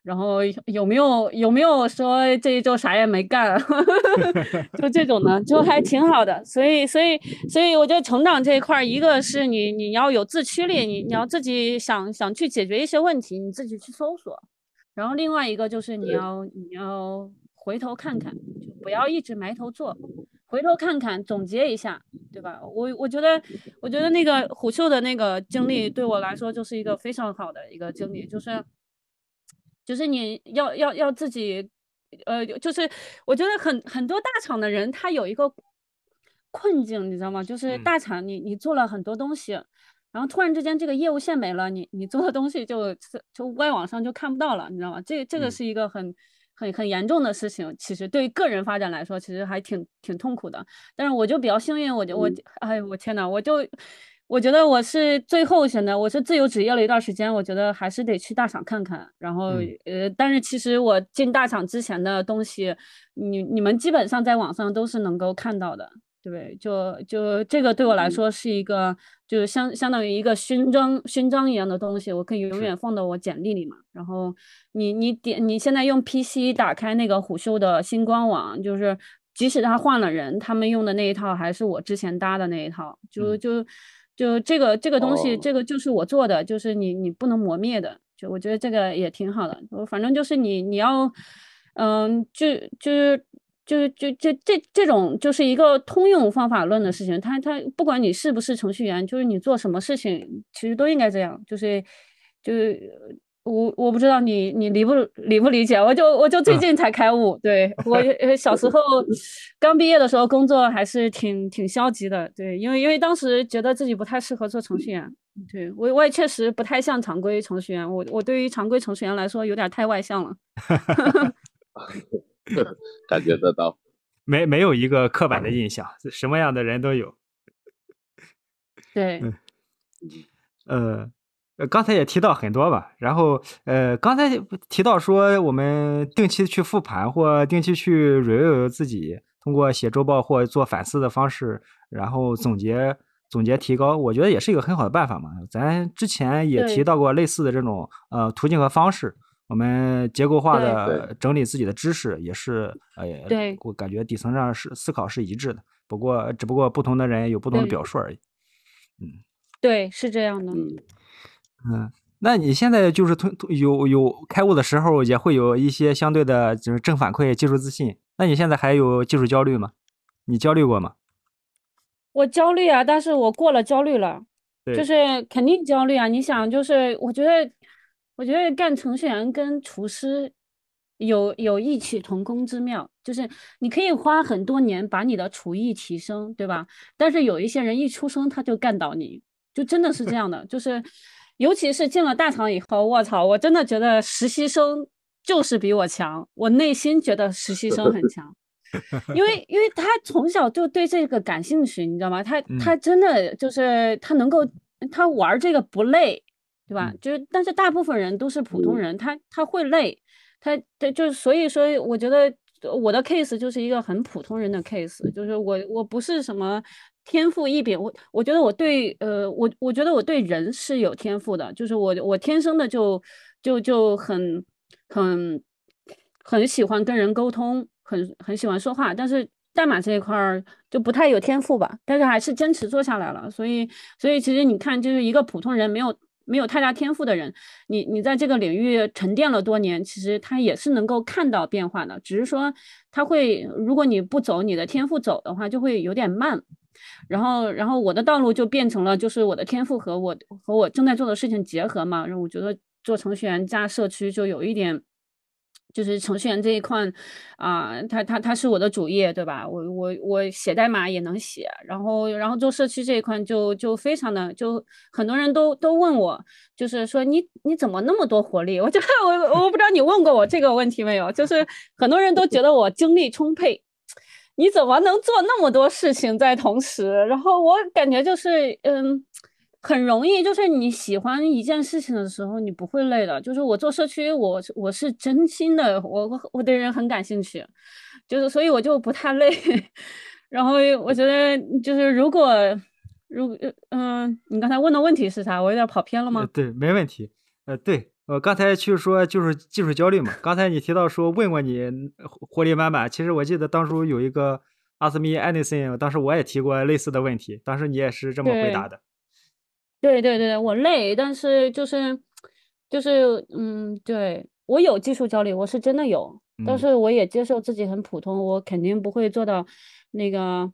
Speaker 2: 然后有有没有有没有说这一周啥也没干，*laughs* *laughs* 就这种的，就还挺好的。所以所以所以我觉得成长这一块儿，一个是你你要有自驱力，你你要自己想想去解决一些问题，你自己去搜索。然后另外一个就是你要你要回头看看，就不要一直埋头做，回头看看，总结一下，对吧？我我觉得我觉得那个虎嗅的那个经历对我来说就是一个非常好的一个经历，就是就是你要要要自己，呃，就是我觉得很很多大厂的人他有一个困境，你知道吗？就是
Speaker 3: 嗯
Speaker 2: 大厂你你做了很多东西，然后突然之间这个业务线没了，你你做的东西就就就外网上就看不到了，你知道吗？这这个
Speaker 3: 嗯
Speaker 2: 是一个很很很严重的事情，其实对于个人发展来说，其实还挺挺痛苦的。但是我就比较幸运，我就我
Speaker 4: 嗯
Speaker 2: 哎我天呐，我就我觉得我是最后选的，我是自由职业了一段时间，我觉得还是得去大厂看看。然后
Speaker 3: 嗯
Speaker 2: 呃，但是其实我进大厂之前的东西，你你们基本上在网上都是能够看到的。对不对？就就这个对我来
Speaker 4: 嗯
Speaker 2: 说是一个，就是相相当于一个勋章勋章一样的东西，我可以永远放到我简历里嘛。然后你你点你现在用 PC 打开那个虎嗅的新官网，就是即使他换了人，他们用的那一套还是我之前搭的那一套，就
Speaker 3: 嗯
Speaker 2: 就就这个这个东西，
Speaker 4: 哦
Speaker 2: 这个就是我做的，就是你你不能磨灭的，就我觉得这个也挺好的。我反正就是你你要，嗯，就就是。就就就这这种就是一个通用方法论的事情，他他不管你是不是程序员，就是你做什么事情，其实都应该这样。就是就是我我不知道你你理不理不理解，我就我就最
Speaker 3: 嗯
Speaker 2: 近才开悟。对我呃小时候 *laughs* 刚毕业的时候工作还是挺挺消极的，对，因为因为当时觉得自己不太适合做程序员，对我我也确实不太像常规程序员，我我对于常规程序员来说有点太外向了。*laughs*
Speaker 4: 感觉得到。
Speaker 3: 没没有一个刻板的印象，什么样的人都有。
Speaker 2: 对，
Speaker 3: 嗯呃，呃，刚才也提到很多吧，然后呃，刚才提到说我们定期去复盘或定期去 review 自己，通过写周报或做反思的方式，然后总结总结提高，我觉得也是一个很好的办法嘛。咱之前也提到过类似的这种呃途径和方式，我们结构化的整理自己的知识也是呃，
Speaker 2: 对
Speaker 3: 我感觉底层上是思考是一致的，不过只不过不同的人有不同的表述而已。
Speaker 2: 嗯对，是这样的。
Speaker 4: 嗯，
Speaker 3: 嗯，那你现在就是通通有有开悟的时候，也会有一些相对的，就是正反馈、技术自信。那你现在还有技术焦虑吗？你焦虑过吗？
Speaker 2: 我焦虑啊，但是我过了焦虑了，
Speaker 3: 对
Speaker 2: 就是肯定焦虑啊。你想，就是我觉得，我觉得干程序员跟厨师有有异曲同工之妙，就是你可以花很多年把你的厨艺提升，对吧？但是有一些人一出生他就干倒你，就真的是这样的，就是尤其是进了大厂以后，我操，我真的觉得实习生就是比我强，我内心觉得实习生很强。*laughs* 因为因为他从小就对这个感兴趣，你知道吗？他
Speaker 3: 嗯
Speaker 2: 他真的就是他能够他玩这个不累，对吧？
Speaker 3: 嗯
Speaker 2: 就是但是大部分人都是普通
Speaker 4: 嗯
Speaker 2: 人，他他会累，他他就是所以说，我觉得我的 case 就是一个很普通人的 case，就是我我不是什么天赋异禀，我我觉得我对呃我我觉得我对人是有天赋的，就是我我天生的就就就很很很喜欢跟人沟通，很很喜欢说话，但是代码这一块儿就不太有天赋吧，但是还是坚持做下来了。所以，所以其实你看，就是一个普通人没有没有太大天赋的人，你你在这个领域沉淀了多年，其实他也是能够看到变化的，只是说他会，如果你不走你的天赋走的话，就会有点慢。然后，然后我的道路就变成了，就是我的天赋和我和我正在做的事情结合嘛。然后我觉得做程序员加社区就有一点，就是程序员这一块啊、它它它是我的主业，对吧？我我我写代码也能写，然后然后做社区这一块就就非常的，就很多人都都问我，就是说你你怎么那么多活力？*laughs* 我觉得我我不知道你问过我这个问题没有，就是很多人都觉得我精力充沛。你怎么能做那么多事情在同时？然后我感觉就是，嗯，很容易，就是你喜欢一件事情的时候，你不会累的。就是我做社区，我我是真心的，我我对人很感兴趣，就是所以我就不太累。*laughs* 然后我觉得就是如果如嗯、你刚才问的问题是啥？我有点跑偏了吗？
Speaker 3: 对，没问题。呃，对，我刚才去说就是技术焦虑嘛。刚才你提到说问过你呃活活力满满，其实我记得当初有一个 Ask Me Anything，当时我也提过类似的问题，当时你也是这么回答的。
Speaker 2: 对对对，我累，但是就是就是嗯，对我有技术焦虑，我是真的有，但
Speaker 3: 嗯
Speaker 2: 是我也接受自己很普通，我肯定不会做到那个。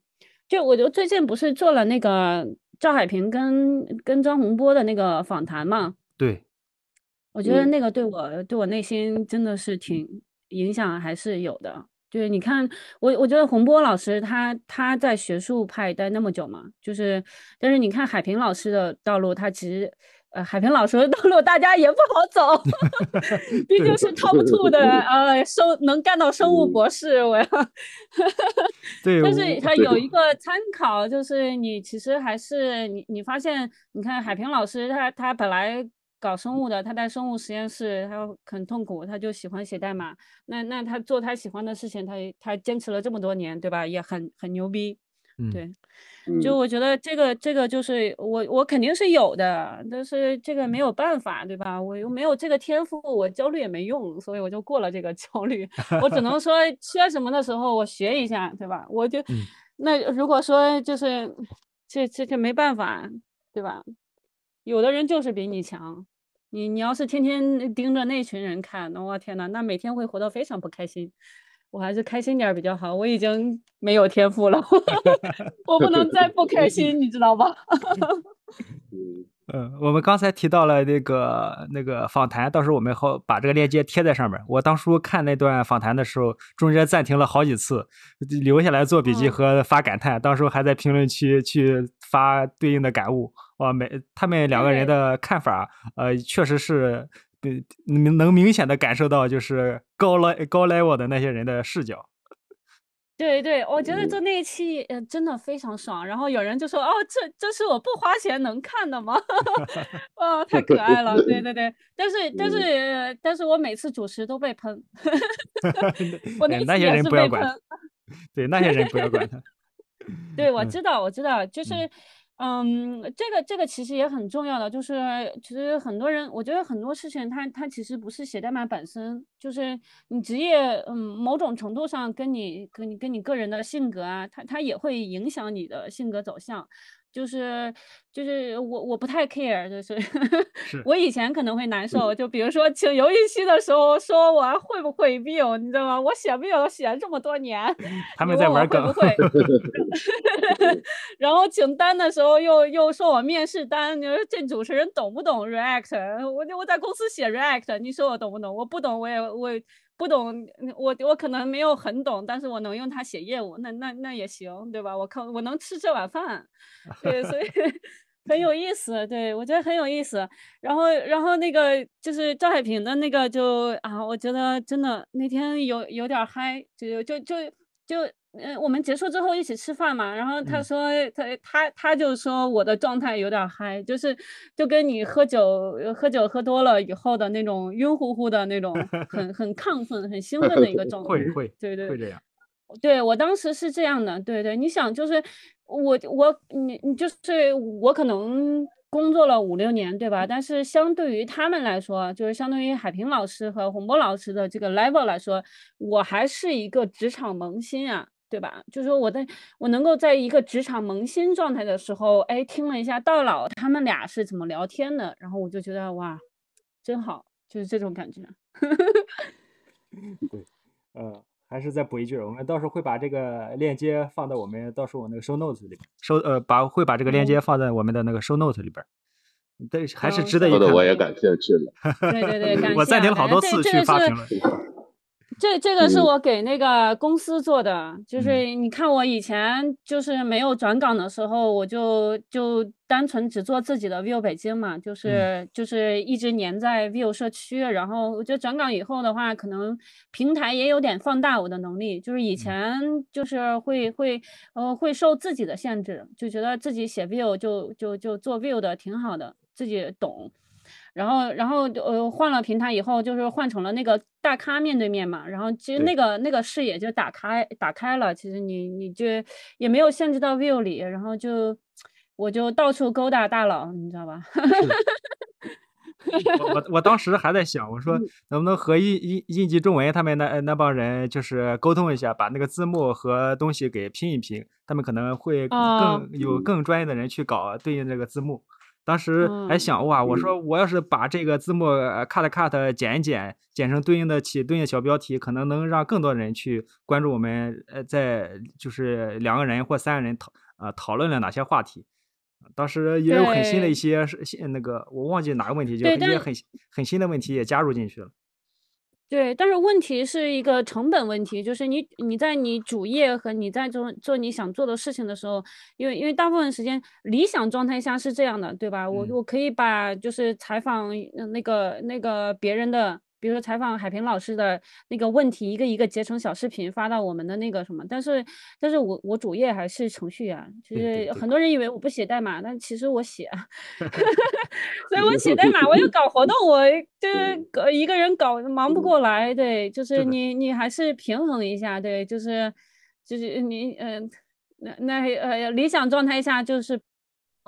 Speaker 2: 就我就最近不是做了那个赵海平跟跟张洪波的那个访谈嘛，
Speaker 3: 对，
Speaker 2: 我觉得
Speaker 4: 嗯
Speaker 2: 那个对我对我内心真的是挺影响还是有的。就是你看，我我觉得洪波老师他他在学术派待那么久嘛，就是但是你看海平老师的道路，他其实呃海平老师的道路大家也不好走，*laughs* 毕竟是 top two 的呃生能干到生物博士，我要。*laughs*
Speaker 3: 对，
Speaker 2: 但是他有一个参考，就是你其实还是你你发现，你看海平老师他他本来搞生物的，他在生物实验室他很痛苦，他就喜欢写代码。那那他做他喜欢的事情，他他坚持了这么多年，对吧？也很很牛逼。
Speaker 3: 嗯
Speaker 2: 对，
Speaker 4: 嗯
Speaker 2: 就我觉得这个这个就是我我肯定是有的，但是这个没有办法，对吧？我又没有这个天赋，我焦虑也没用，所以我就过了这个焦虑。*laughs* 我只能说缺什么的时候我学一下，对吧？我就、
Speaker 3: 嗯
Speaker 2: 那如果说就是这这这没办法，对吧？有的人就是比你强，你你要是天天盯着那群人看，那我天呐，那每天会活得非常不开心。我还是开心点儿比较好，我已经没有天赋了，*laughs* 我不能再不开心，你知道吧？
Speaker 4: 嗯 *laughs*
Speaker 3: 嗯，我们刚才提到了那个那个访谈，到时候我们好把这个链接贴在上面。我当初看那段访谈的时候，中间暂停了好几次，留下来做笔记
Speaker 2: 嗯
Speaker 3: 和发感叹，到时候还在评论区去发对应的感悟。哇，每他们两个人的看法，呃，确实是，呃，能能明显的感受到就是高 le 高 level 的那些人的视角。*laughs*
Speaker 2: 对对，我觉得
Speaker 4: 嗯
Speaker 2: 做那一期呃真的非常爽。然后有人就说：“哦，这这是我不花钱能看的吗？” *laughs* 哦，太可爱了。对对对，*laughs* 但是但是呃但是我每次主持都被喷，我那
Speaker 3: 对那些人不要管。对那些人不要管他。
Speaker 2: 对，我
Speaker 3: 嗯
Speaker 2: 知道，我知道，就是，嗯，嗯这个这个其实也很重要的，就是其实很多人，我觉得很多事情它它其实不是写代码本身，就是你职业，嗯，某种程度上跟你跟你跟你个人的性格啊，它它也会影响你的性格走向。就是就是我我不太 care，就是
Speaker 3: 是 *laughs*
Speaker 2: 我以前可能会难受，就比如说请游戏期的时候说我会不会 build，你知道吗？我写 build 写了这么多年，*laughs*
Speaker 3: 他们在玩梗
Speaker 2: 会不会？*laughs* 然后请单的时候又又说我面试单，你说这主持人懂不懂 React？我就我在公司写 React，你说我懂不懂？我不懂，我也我也不懂，我我可能没有很懂，但是我能用它写业务，那那那也行，对吧？我靠，我能吃这碗饭，*laughs* 对，所以 *laughs* 很有意思，对我觉得很有意思。然后然后那个就是赵海平的那个就啊，我觉得真的那天有有点儿嗨，就就就就嗯，我们结束之后一起吃饭嘛，然后他
Speaker 3: 嗯
Speaker 2: 说他他他就说我的状态有点儿嗨，就是就跟你喝酒喝酒喝多了以后的那种晕乎乎的那种 *laughs* 很很亢奋、很兴奋的一个状态。
Speaker 3: 会会
Speaker 2: 对对
Speaker 3: 会这样。
Speaker 2: 对我当时是这样的，对对，你想就是我我你你就是我可能工作了五六年，对吧？但是相对于他们来说，就是相对于海平老师和洪波老师的这个 level 来说，我还是一个职场萌新啊。对吧？就是说我在我能够在一个职场萌新状态的时候，哎，听了一下道老他们俩是怎么聊天的，然后我就觉得哇，真好，就是这种感觉。
Speaker 3: 对，呃，还是再补一句，我们到时候会把这个链接放到我们到时候我那个 show notes 里边，收呃把会把这个链接放在我们的那个 show notes 里边，对，还是
Speaker 2: 嗯
Speaker 3: 值得一
Speaker 4: 说的我也感兴趣了。
Speaker 2: 对对对，*laughs* 感
Speaker 3: 我暂停了好多次去发评论。
Speaker 2: 这这个是
Speaker 4: 嗯。
Speaker 2: 我给那个公司做的，就是
Speaker 3: 嗯
Speaker 2: 你看我以前就是没有转岗的时候，我就就单纯只做自己的 View 北京嘛，就是就是一直黏在 View 社区，然后我觉得转岗以后的话，可能平台也有点放大我的能力，就是以前就是会会呃会受自己的限制，就觉得自己写 View 就就就做 View 的挺好的，自己懂。然后，然后呃，换了平台以后，就是换成了那个大咖面对面嘛。然后其实那个那个视野就打开打开了，其实你你就也没有限制到 view 里，然后就我就到处勾搭大佬，你知道吧？*laughs*
Speaker 3: 我我我当时还在想，我说
Speaker 2: 嗯
Speaker 3: 能不能和印印印记中文他们那那帮人就是沟通一下，把那个字幕和东西给拼一拼，他们可能会
Speaker 2: 哦
Speaker 3: 更有更专业的人去搞对应这个字幕。当时还
Speaker 2: 嗯
Speaker 3: 想哇，我说我要是把这个字幕呃 cut cut 剪一剪，剪成对应的起对应的小标题，可能能让更多人去关注我们呃在就是两个人或三个人讨呃讨论了哪些话题。当时也有很新的一些那个，我忘记哪个问题，就
Speaker 2: 是
Speaker 3: 一些很很新的问题也加入进去了。
Speaker 2: 对，但是问题是一个成本问题，就是你你在你主业和你在做做你想做的事情的时候，因为因为大部分时间理想状态下是这样的，对吧？我
Speaker 3: 嗯
Speaker 2: 我可以把就是采访呃那个那个别人的，比如说采访海平老师的那个问题，一个一个截成小视频发到我们的那个什么，但是但是我我主业还是程序员，就是很。多人以为我不写代码，但其实我写。*laughs* 所以我写代码，我又搞活动，我就是搞一个人搞忙不过来，对，就是你你还是平衡一下，对，就是就是你嗯、那那呃理想状态下就是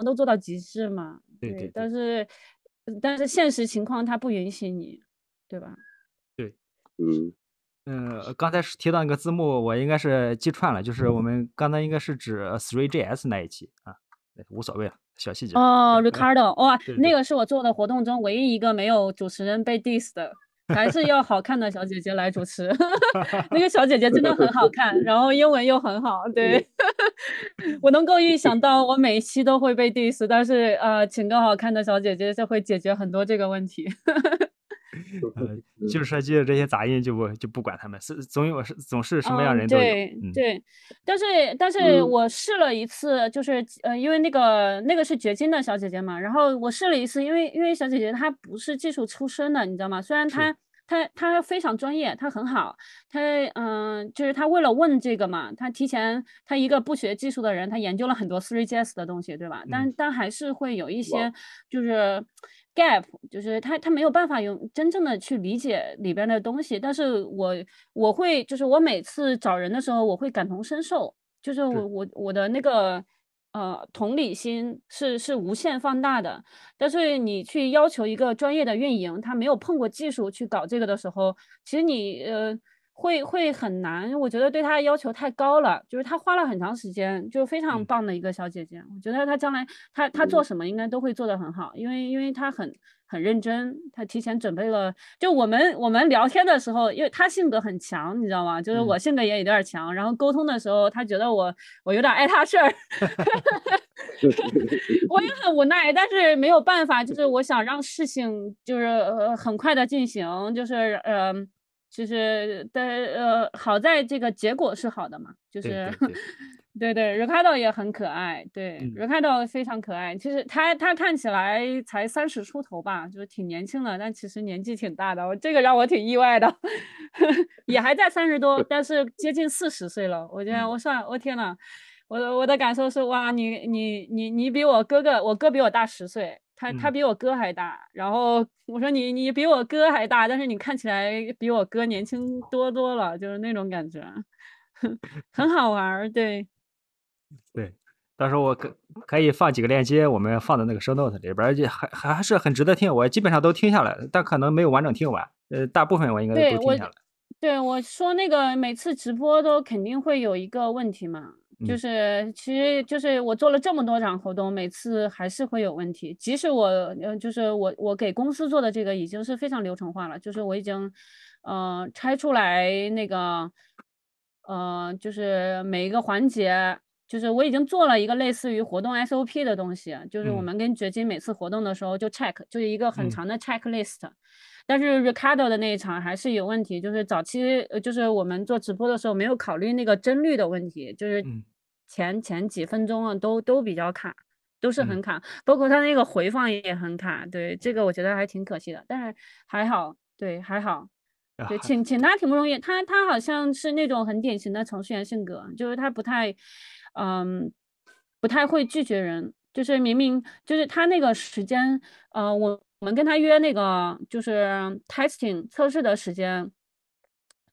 Speaker 2: 都做到极致嘛，
Speaker 3: 对对对
Speaker 2: 但是但是现实情况它不允许你，对吧？
Speaker 4: 对
Speaker 3: 嗯，呃，刚才提到那个字幕，我应该是记串了，就是我们刚才应该是指 Three.js 那一期啊，对无所谓了，小细节。
Speaker 2: 哦
Speaker 3: 对
Speaker 2: ，Ricardo，哇，
Speaker 3: 对对
Speaker 2: 那个是我做的活动中唯一一个没有主持人被 diss 的，还是要好看的小姐姐来主持。*laughs* 那个小姐姐真的很好看，然后英文又很好，对 *laughs* 我能够预想到我每一期都会被 diss，但是呃，请个好看的小姐姐就会解决很多这个问题。*laughs* *laughs*
Speaker 3: 呃，技术设计的这些杂音就不就不管他们，是总有是总是什么样
Speaker 2: 嗯
Speaker 3: 人都有。
Speaker 2: 对
Speaker 3: 嗯，
Speaker 2: 对，但是但是
Speaker 4: 嗯
Speaker 2: 我试了一次，就是呃，因为那个那个是掘金的小姐姐嘛，然后我试了一次，因为因为小姐姐她不是技术出身的，你知道吗？虽然她他他非常专业，他很好，他嗯，就是他为了问这个嘛，他提前他一个不学技术的人，他研究了很多 three js 的东西，对吧？但但还是会有一些就是 gap，就是他他没有办法用真正的去理解里边的东西。但是我我会就是我每次找人的时候，我会感同身受，就是我我我的那个。呃，同理心是是无限放大的，但是你去要求一个专业的运营，他没有碰过技术去搞这个的时候，其实你呃会会很难。我觉得对他要求太高了，就是他花了很长时间，就非常棒的一个小姐姐。我觉得她将来她她做什么应该都会做得很好，因为因为她很。很认真，他提前准备了。就我们我们聊天的时候，因为他性格很强，你知道吗？就是我性格也有点强。然后沟通的时候，他觉得我我有点碍他事儿，*laughs* 我也很无奈，但是没有办法。就是我想让事情就是呃很快的进行，就是呃就是的呃好在这个结果是好的嘛，就是。*laughs* 对对，Ricardo 也很可爱，对，Ricardo 非常可爱。其实他他看起来才三十出头吧，就是挺年轻的，但其实年纪挺大的，我这个让我挺意外的，*laughs* 也还在三十多，但是接近四十岁了。我觉得我算，我天呐，我我的感受是哇，你你你你比我哥哥，我哥比我大十岁，他他比我哥还大。然后我说你你比我哥还大，但是你看起来比我哥年轻多多了，就是那种感觉，*laughs* 很好玩儿，对。
Speaker 3: 对，到时候我可可以放几个链接，我们放在那个 show note 里边，就还还还是很值得听。我基本上都听下来了，但可能没有完整听完。呃，大部分我应该都听下来。
Speaker 2: 对，我说那个每次直播都肯定会有一个问题嘛，就是其实就是我做了这么多场活动，每次还是会有问题。即使我呃，就是我我给公司做的这个已经是非常流程化了，就是我已经呃拆出来那个呃，就是每一个环节。就是我已经做了一个类似于活动 SOP 的东西，就是我们跟掘金每次活动的时候就 check，就是一个很长的 checklist。但是 Ricardo 的那一场还是有问题，就是早期呃，就是我们做直播的时候没有考虑那个帧率的问题，就是前前几分钟啊都都比较卡，都是很卡，包括他那个回放也很卡。对这个我觉得还挺可惜的，但是还好，对还好，对请请他挺不容易，他他好像是那种很典型的程序员性格，就是他不太。嗯，不太会拒绝人，就是明明就是他那个时间，呃，我我们跟他约那个就是 testing 测试的时间，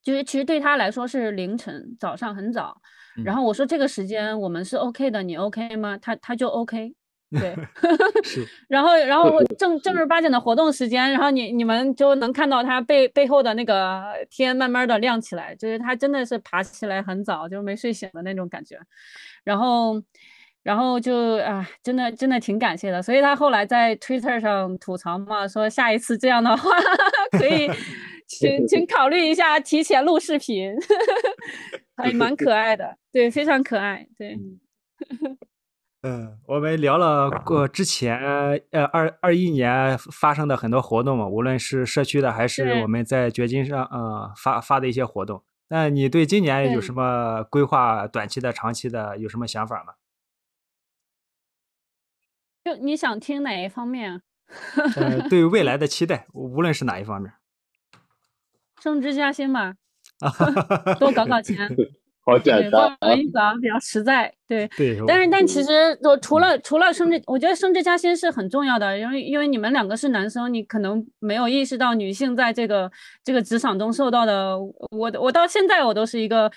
Speaker 2: 就是其实对他来说是凌晨早上很早，然后我说这个时间我们是 OK 的，你 OK 吗？他他就 OK。对，*laughs* *laughs* 然后然后正正儿八经的活动时间，然后你你们就能看到他背背后的那个天慢慢的亮起来，就是他真的是爬起来很早，就没睡醒的那种感觉，然后然后就啊，真的真的挺感谢的，所以他后来在 Twitter 上吐槽嘛，说下一次这样的话 *laughs* 可以请请考虑一下提前录视频，还蛮可爱的，对，非常可爱，对。
Speaker 3: 嗯，我们聊了过之前呃二二一年发生的很多活动嘛，无论是社区的还是我们在掘金上呃发发的一些活动。那你对今年有什么规划？短期的、长期的有什么想法吗？
Speaker 2: 就你想听哪一方面？
Speaker 3: 呃，对 *laughs* 未来的期待，无论是哪一方面。
Speaker 2: 升职加薪吧，*laughs* 多搞搞钱。
Speaker 4: 好简单，
Speaker 2: 不好意思啊，比较实在，对。
Speaker 3: 对。
Speaker 2: 但是，但其实，我除了除了升职，我觉得升职加薪是很重要的，因为因为你们两个是男生，你可能没有意识到女性在这个这个职场中受到的。我我到现在我都是一个。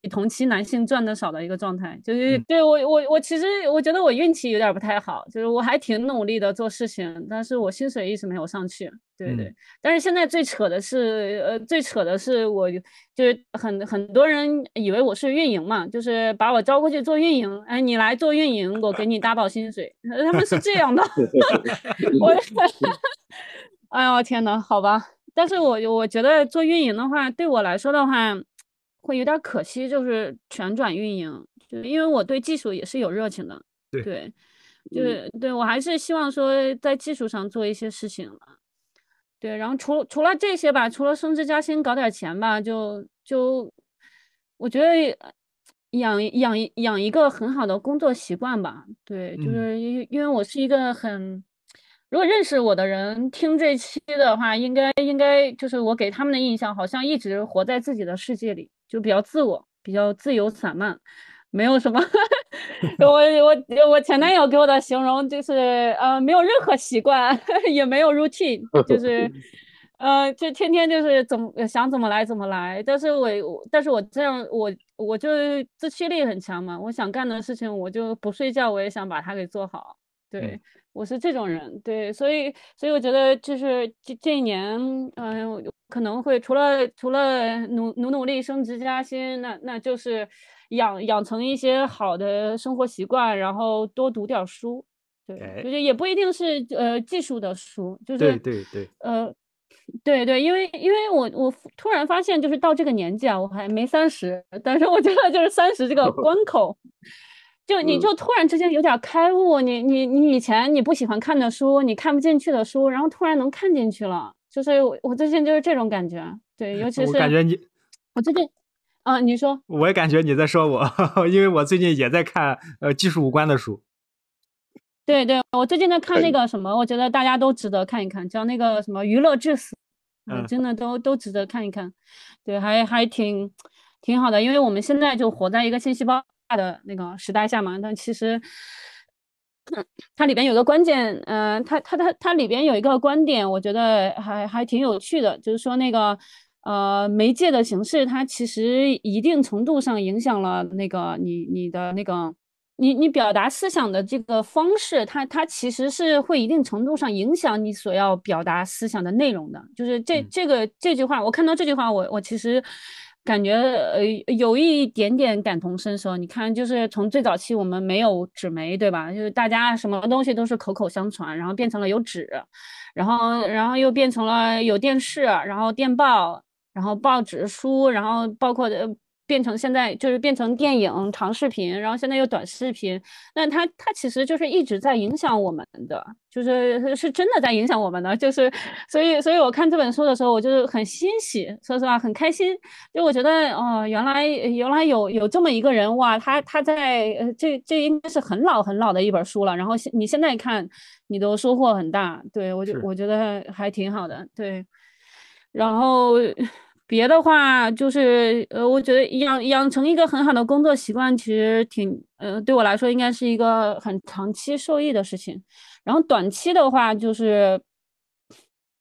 Speaker 2: 比同期男性赚的少的一个状态，就是对我我我其实我觉得我运气有点不太好，就是我还挺努力的做事情，但是我薪水一直没有上去，对对。但是现在最扯的是，呃，最扯的是我就是很很多人以为我是运营嘛，就是把我招过去做运营，哎，你来做运营，我给你大报薪水，他们是这样的。*laughs* 我，*laughs* 哎呦天呐，好吧，但是我我觉得做运营的话，对我来说的话。会有点可惜，就是全转运营，就因为我对技术也是有热情的，对，就是对我还是希望说在技术上做一些事情了，对，然后除除了这些吧，除了升职加薪搞点钱吧，就就我觉得养养养一个很好的工作习惯吧，对，就是因因为我是一个很如果认识我的人听这期的话，应该应该就是我给他们的印象，好像一直活在自己的世界里，就比较自我，比较自由散漫，没有什么。*laughs* 我我我前男友给我的形容就是呃，没有任何习惯，*laughs* 也没有 routine，就 *laughs* 是呃，就天天就是怎么想怎么来怎么来。但是我但是我这样我我就自驱力很强嘛，我想干的事情我就不睡觉，我也想把它给做好。对。我是这种人，对，所以，所以我觉得就是这这一年，嗯，可能会除了除了努努努力升职加薪，那那就是养养成一些好的生活习惯，然后多读点书，对，就是也不一定是呃技术的书，就是
Speaker 3: 对对对，
Speaker 2: 呃，对对，因为因为我我突然发现，就是到这个年纪啊，我还没三十，但是我觉得就是三十这个关 *laughs* 口。就你就突然之间有点开悟，你你你以前你不喜欢看的书，你看不进去的书，然后突然能看进去了，就是我最近就是这种感觉，对，尤其是
Speaker 3: 我感觉你，
Speaker 2: 我最近，啊，你说，
Speaker 3: 我也感觉你在说我，*laughs* 因为我最近也在看呃技术无关的书，
Speaker 2: 对对，我最近在看那个什么，我觉得大家都值得看一看，叫那个什么娱乐至死，嗯，真的都都值得看一看，对，还还挺挺好的，因为我们现在就活在一个信息爆炸的那个时代下嘛，但其实 *clears throat* 它里边有个关键，嗯，它它它它里边有一个观点，我觉得还还挺有趣的，就是说那个呃媒介的形式，它其实一定程度上影响了那个你你的那个你你表达思想的这个方式，它它其实是会一定程度上影响你所要表达思想的内容的。就是这这个这句话，我看到这句话，我我其实。感觉呃有一点点感同身受。你看，就是从最早期我们没有纸媒，对吧？就是大家什么东西都是口口相传，然后变成了有纸，然后然后又变成了有电视，然后电报，然后报纸、书，然后包括呃。变成现在就是变成电影长视频，然后现在又短视频，那它它其实就是一直在影响我们的，就是是真的在影响我们的，就是所以所以我看这本书的时候，我就是很欣喜，说实话很开心，就我觉得哦，原来原来有有这么一个人哇，他他在呃这这应该是很老很老的一本书了，然后现你现在看你都收获很大，对我就我觉得还挺好的，对，然后。别的话就是，呃，我觉得养养成一个很好的工作习惯，其实挺，呃，对我来说应该是一个很长期受益的事情。然后短期的话，就是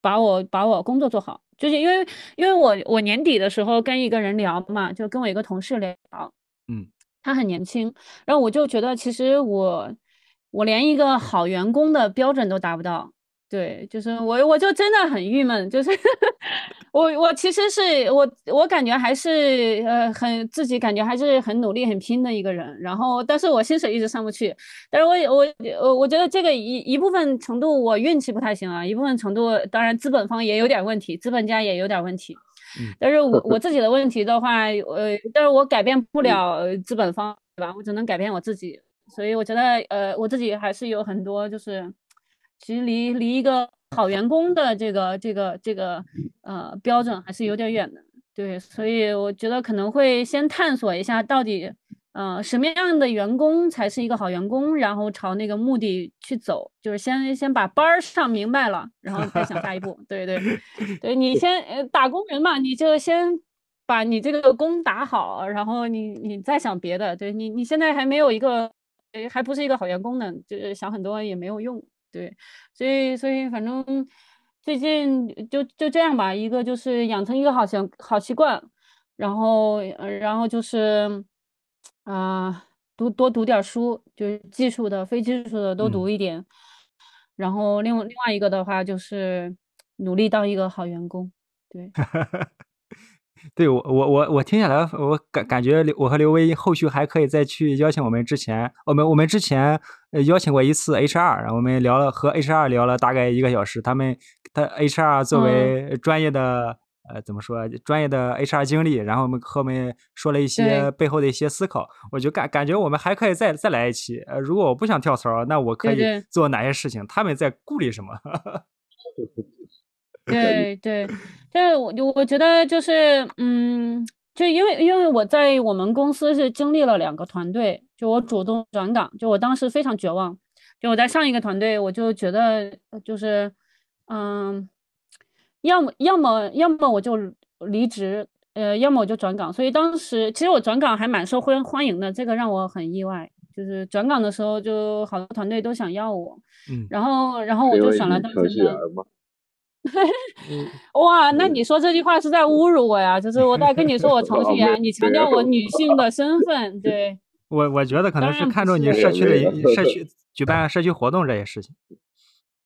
Speaker 2: 把我把我工作做好，就是因为因为我我年底的时候跟一个人聊嘛，就跟我一个同事聊，
Speaker 3: 嗯，
Speaker 2: 他很年轻，然后我就觉得其实我我连一个好员工的标准都达不到。对，就是我，我就真的很郁闷。就是 *laughs* 我，我其实是我，我感觉还是呃，很自己感觉还是很努力、很拼的一个人。然后，但是我薪水一直上不去。但是我，我，我，我觉得这个一一部分程度我运气不太行啊，一部分程度当然资本方也有点问题，资本家也有点问题。但是我我自己的问题的话，呃，但是我改变不了资本方，对吧？我只能改变我自己。所以我觉得，呃，我自己还是有很多就是。其实离离一个好员工的这个这个这个呃标准还是有点远的，对，所以我觉得可能会先探索一下到底呃什么样的员工才是一个好员工，然后朝那个目的去走，就是先先把班儿上明白了，然后再想下一步。对对 *laughs* 对，你先呃打工人嘛，你就先把你这个工打好，然后你你再想别的。对你你现在还没有一个还不是一个好员工呢，就是想很多也没有用。对，所以所以反正最近就就这样吧，一个就是养成一个好习好习惯，然后然后就是啊，读多读点书，就是技术的、非技术的都读一点，然后另另外一个的话就是努力当一个好员工，对。*laughs*
Speaker 3: 对我我我我听下来，我感感觉我和刘威后续还可以再去邀请我们之前我们我们之前邀请过一次 HR，然后我们聊了和 HR 聊了大概一个小时。他们他 HR 作为专业的呃怎么说专业的 HR 经理，然后我们和我们说了一些背后的一些思考。我就感感觉我们还可以再再来一期。呃，如果我不想跳槽，那我可以做哪些事情？他们在顾虑什么？*laughs* *laughs*
Speaker 2: 对对，但是我我觉得就是，嗯，就因为因为我在我们公司是经历了两个团队，就我主动转岗，就我当时非常绝望，就我在上一个团队，我就觉得呃就是，嗯，要么要么要么我就离职，呃，要么我就转岗。所以当时其实我转岗还蛮受欢欢迎的，这个让我很意外。就是转岗的时候，就好多团队都想要我，
Speaker 3: 嗯
Speaker 2: 然后然后我就选了当时
Speaker 4: 你程序员
Speaker 2: 的。
Speaker 4: 嘛，*laughs*
Speaker 2: 哇，那你说这句话是在侮辱我呀？就是我在跟你说我程序员，你强调我女性的身份，对。
Speaker 3: 我我觉得可能是看中你社区的一社区举办社区活动这些事情。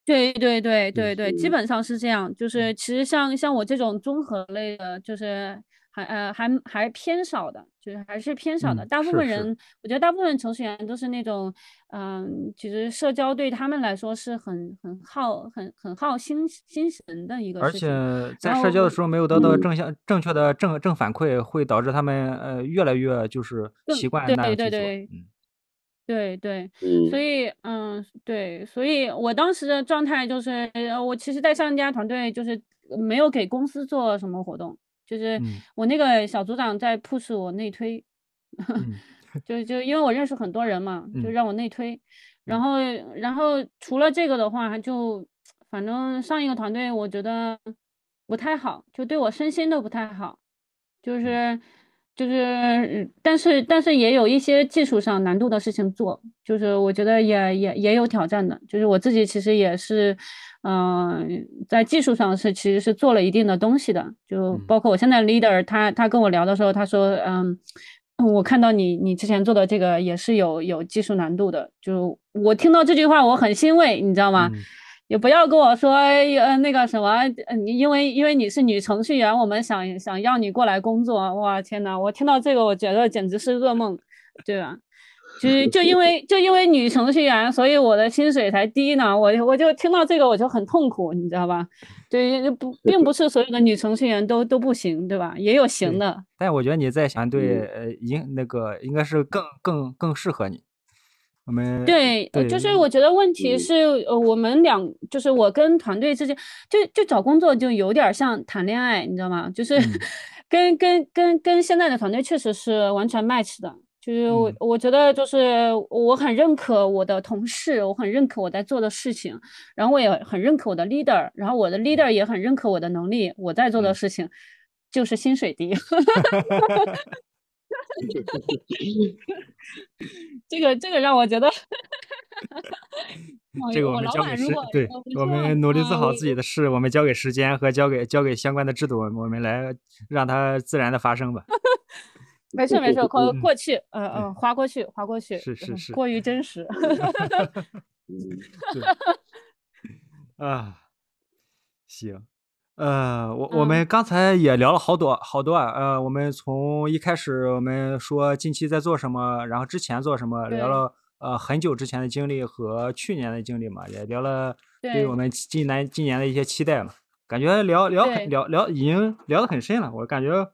Speaker 2: 对对对对对，基
Speaker 4: 嗯
Speaker 2: 本上是这样。就是其实像像我这种综合类的，就是还呃还还偏少的，就是还是偏少的。
Speaker 3: 嗯
Speaker 2: 大部
Speaker 3: 是是
Speaker 2: 分人，我觉得大部分程序员都是那种，嗯，其实社交对他们来说是很很耗很很耗心心神的一个
Speaker 3: 而且
Speaker 2: 事情。
Speaker 3: 在社交的时候没有得到
Speaker 4: 嗯
Speaker 3: 正向正确的正正反馈，会导致他们呃越来越就是习惯
Speaker 2: 对
Speaker 3: 那样去做。
Speaker 2: 对对
Speaker 3: 嗯
Speaker 2: 对对，
Speaker 4: 嗯
Speaker 2: 所以，嗯，对，所以我当时的状态就是，呃我其实，在上一家团队就是没有给公司做什么活动，就是
Speaker 3: 嗯。
Speaker 2: 我那个小组长在 push 我内推，
Speaker 3: 嗯。*laughs*
Speaker 2: 就就因为我认识很多人嘛，就
Speaker 3: 嗯。
Speaker 2: 让我内推，然后然后除了这个的话，就反正上一个团队我觉得不太好，就对我身心都不太好，就是就是，嗯但是但是也有一些技术上难度的事情做，就是我觉得也也也有挑战的，就是我自己其实也是，嗯、在技术上是其实是做了一定的东西的，就
Speaker 3: 嗯
Speaker 2: 包括我现在 leader 他他跟我聊的时候，他说，嗯。我看到你，你之前做的这个也是有有技术难度的，就我听到这句话我很欣慰，你知道吗？
Speaker 3: 嗯 *laughs*
Speaker 2: 也不要跟我说，呃，那个什么，呃，你因为因为你是女程序员，我们想想要你过来工作，哇，天呐，我听到这个，我觉得简直是噩梦，对吧？*laughs* 就是就因为就因为女程序员，所以我的薪水才低呢。我我就听到这个我就很痛苦，你知道吧？对，不，并不是所有的女程序员都都不行，对吧？也有行的。
Speaker 3: 但我觉得你在团队
Speaker 4: 嗯
Speaker 3: 呃应那个应该是更更更适合你。我们
Speaker 2: 对，呃，就是我觉得问题
Speaker 4: 嗯
Speaker 2: 是，呃，我们两就是我跟团队之间，就就找工作就有点儿像谈恋爱，你知道吗？就是
Speaker 3: 嗯 *laughs*
Speaker 2: 跟跟跟跟现在的团队确实是完全 match 的。就是我
Speaker 3: 嗯
Speaker 2: 我觉得就是我很认可我的同事，我很认可我在做的事情，然后我也很认可我的 leader，然后我的 leader 也很认可我的能力，我在做的
Speaker 3: 嗯
Speaker 2: 事情就是薪水低。*laughs* 这个这个让我觉得 *laughs*
Speaker 3: 这个我们交给时对我们努力做好自己的事，我们交给时间和交给交给相关的制度，我们来让它自然的发生吧。*laughs*
Speaker 2: 没事没事，过
Speaker 3: 嗯。
Speaker 2: 过去，嗯嗯，划过去，划过去，嗯
Speaker 3: 是是是
Speaker 2: 过于真实。*laughs*
Speaker 3: 啊，行，呃，我我
Speaker 2: 嗯。
Speaker 3: 们刚才也聊了好多好多啊，呃，我们从一开始我们说近期在做什么，然后之前做什么，聊了呃很久之前的经历和去年的经历嘛，也聊了对
Speaker 2: 对。
Speaker 3: 我们今年今年的一些期待嘛，感觉聊聊很聊聊已经聊得很深了，我感觉。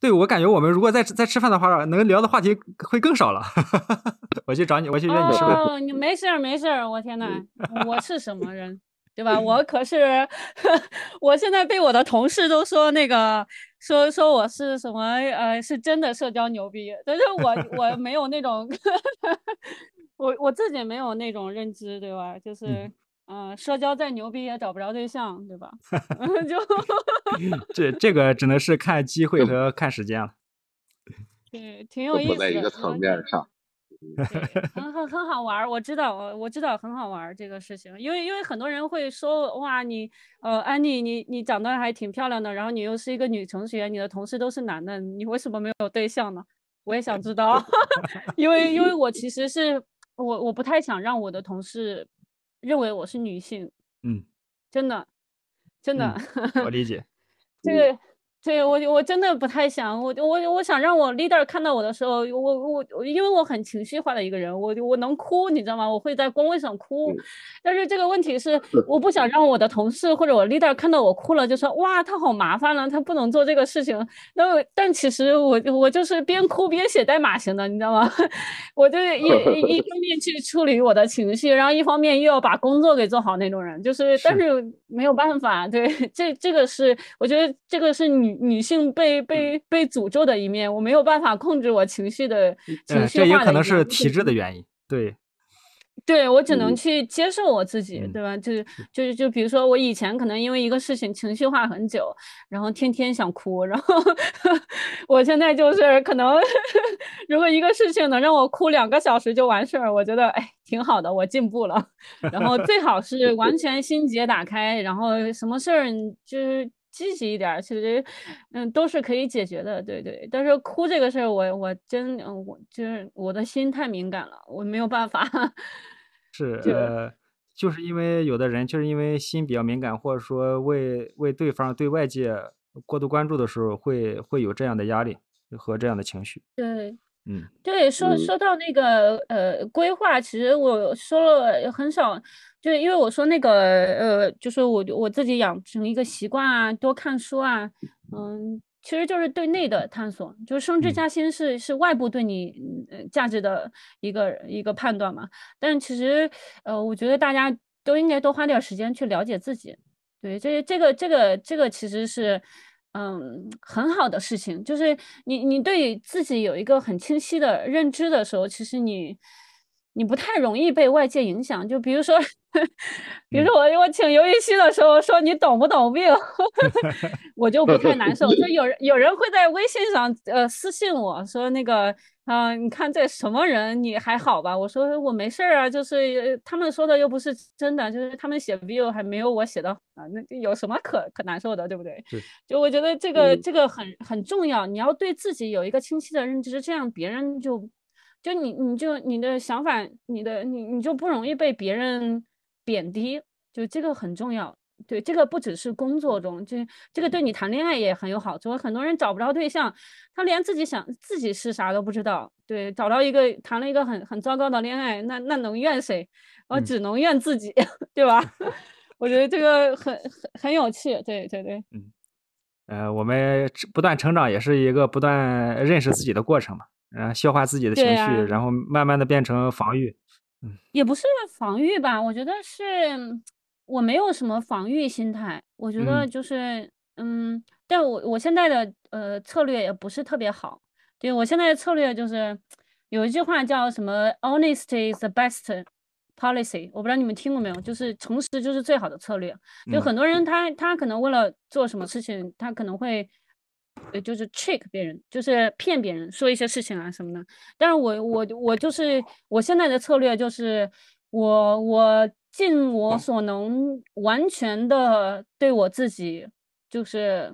Speaker 3: 对，我感觉我们如果在在吃饭的话，能聊的话题会更少了。*laughs* 我去找你，我去约你吃饭。
Speaker 2: 哦，你没事儿没事儿，我天呐，我是什么人，对吧？*laughs* 我可是，*laughs* 我现在被我的同事都说那个说说我是什么呃，是真的社交牛逼，但是我我没有那种，我我自己没有那种认知，对吧？就是。
Speaker 3: 嗯
Speaker 2: 嗯、社交再牛逼也找不着对象，对吧？*laughs* 就 *laughs*
Speaker 3: 这这个只能是看机会和看时间了。*laughs*
Speaker 2: 对，挺有意思的。
Speaker 4: 在一个层
Speaker 2: 嗯
Speaker 4: 面上。
Speaker 2: 对，很很很好玩儿，我知道，我我知道很好玩儿这个事情，因为因为很多人会说，哇，你呃，安妮，你你长得还挺漂亮的，然后你又是一个女程序员，你的同事都是男的，你为什么没有对象呢？我也想知道，因为因为我其实是我我不太想让我的同事认为我是女性，
Speaker 3: 嗯，
Speaker 2: 真的真的，
Speaker 3: 我理解。*laughs*
Speaker 2: 这个，对我我真的不太想，我我我想让我 leader 看到我的时候，我我我因为我很情绪化的一个人，我我能哭，你知道吗？我会在工位上哭，
Speaker 4: 嗯
Speaker 2: 但是这个问题是，我不想让我的同事或者我 leader 看到我哭了，就说哇，他好麻烦了，他不能做这个事情。那我但其实我我就是边哭边写代码型的，你知道吗？*laughs* 我就一 *laughs* 一一方面去处理我的情绪，然后一方面又要把工作给做好那种人，就是但
Speaker 3: 是
Speaker 2: 是没有办法，对，这这个是我觉得这个是女女性被被被诅咒的一面，我没有办法控制我情绪的情
Speaker 3: 嗯，
Speaker 2: 绪
Speaker 3: 这也
Speaker 2: 化的一面
Speaker 3: 可能是体质的原因。对，
Speaker 2: 对我只能
Speaker 4: 嗯
Speaker 2: 去接受我自己，
Speaker 3: 嗯
Speaker 2: 对吧？就是就是就比如说我以前可能因为一个事情情绪化很久，然后天天想哭，然后 *laughs* 我现在就是可能 *laughs* 如果一个事情能让我哭两个小时就完事儿，我觉得哎挺好的，我进步了。*laughs* 然后最好是完全心结打开，然后什么事儿就是积极一点儿，其实嗯都是可以解决的，对对。但是哭这个事儿，我我真嗯我就是我的心太敏感了，我没有办法。*laughs*
Speaker 3: 是
Speaker 2: 就
Speaker 3: 呃，就是因为有的人就是因为心比较敏感，或者说为为对方对外界过度关注的时候，会会有这样的压力和这样的情绪。
Speaker 2: 对
Speaker 3: 嗯
Speaker 2: 对，说
Speaker 4: 嗯
Speaker 2: 说到那个呃规划，其实我说了很少，就是因为我说那个呃，就是我我自己养成一个习惯啊，多看书啊，嗯，其实就是对内的探索，就是升职
Speaker 3: 嗯。
Speaker 2: 加薪是是外部对你呃价值的一个一个判断嘛，但其实呃，我觉得大家都应该多花点儿时间去了解自己，对，这这个这个这个其实是。嗯，很好的事情，就是你你对自己有一个很清晰的认知的时候，其实你你不太容易被外界影响。就比如说，*laughs* 比如说我我请刘禹锡的时候说你懂不懂病，*laughs* 我就不太难受。就有人有人会在微信上呃私信我说那个啊、你看这什么人，你还好吧？我说我没事儿啊，就是呃他们说的又不是真的，就是他们写 view 还没有我写的啊，那有什么可可难受的，对不对？就我觉得这个
Speaker 4: 嗯
Speaker 2: 这个很很重要，你要对自己有一个清晰的认知，这样别人就就你你就你的想法，你的你你就不容易被别人贬低，就这个很重要。对，这个不只是工作中，这这个对你谈恋爱也很有好处。很多人找不着对象，他连自己想自己是啥都不知道。对，找到一个谈了一个很很糟糕的恋爱，那那能怨谁？我
Speaker 3: 嗯
Speaker 2: 只能怨自己，*laughs* 对吧？*laughs* 我觉得这个很很很有趣。对对对。
Speaker 3: 嗯呃，我们不断成长也是一个不断认识自己的过程嘛，然后消化自己的情绪，
Speaker 2: 啊
Speaker 3: 然后慢慢的变成防御。
Speaker 2: 嗯也不是防御吧，我觉得是我没有什么防御心态，我觉得
Speaker 3: 嗯
Speaker 2: 就是嗯，但我我现在的呃策略也不是特别好，对我现在的策略就是有一句话叫什么 “honesty is the best policy”，我不知道你们听过没有，就是诚实就是最好的策略。就
Speaker 3: 嗯
Speaker 2: 很多人他他可能为了做什么事情，他可能会呃就是 trick 别人，就是骗别人说一些事情啊什么的。但是我我我就是我现在的策略就是我我尽我所能，完全的对我自己就是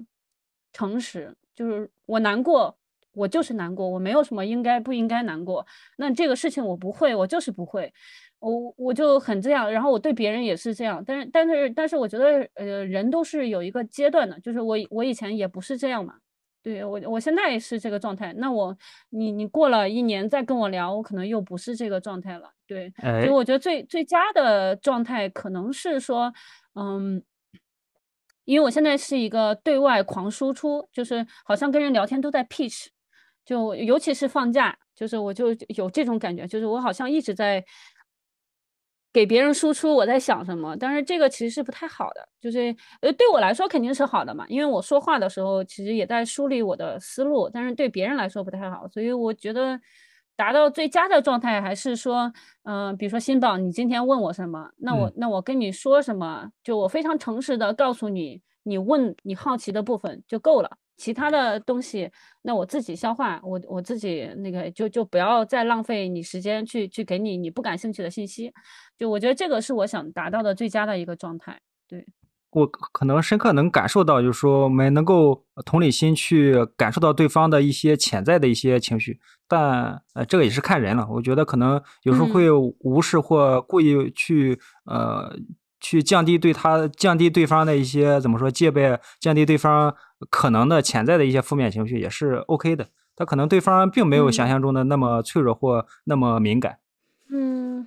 Speaker 2: 诚实，就是我难过。我就是难过，我没有什么应该不应该难过。那这个事情我不会，我就是不会，我我就很这样。然后我对别人也是这样，但是但是但是我觉得呃人都是有一个阶段的，就是我我以前也不是这样嘛，对我我现在也是这个状态。那我你你过了一年再跟我聊，我可能又不是这个状态了，对。所
Speaker 3: 哎
Speaker 2: 以，我觉得最最佳的状态可能是说，嗯。因为我现在是一个对外狂输出，就是好像跟人聊天都在 pitch，就尤其是放假，就是我就有这种感觉，就是我好像一直在给别人输出我在想什么，但是这个其实是不太好的，就是呃对我来说肯定是好的嘛，因为我说话的时候其实也在梳理我的思路，但是对别人来说不太好，所以我觉得达到最佳的状态还是说，嗯、比如说新宝，你今天问我什么，那我、
Speaker 3: 嗯
Speaker 2: 那我跟你说什么，就我非常诚实的告诉你，你问你好奇的部分就够了。其他的东西，那我自己消化，我我自己那个就就不要再浪费你时间去去给你你不感兴趣的信息，就我觉得这个是我想达到的最佳的一个状态。对，
Speaker 3: 我可能深刻能感受到，就是说我们能够同理心去感受到对方的一些潜在的一些情绪，但呃，这个也是看人了。我觉得可能有时候
Speaker 2: 嗯
Speaker 3: 会无视或故意去呃去降低对他降低对方的一些怎么说戒备，降低对方可能的潜在的一些负面情绪也是 OK 的。他可能对方并没有想
Speaker 2: 嗯
Speaker 3: 象中的那么脆弱或那么敏感。
Speaker 2: 嗯，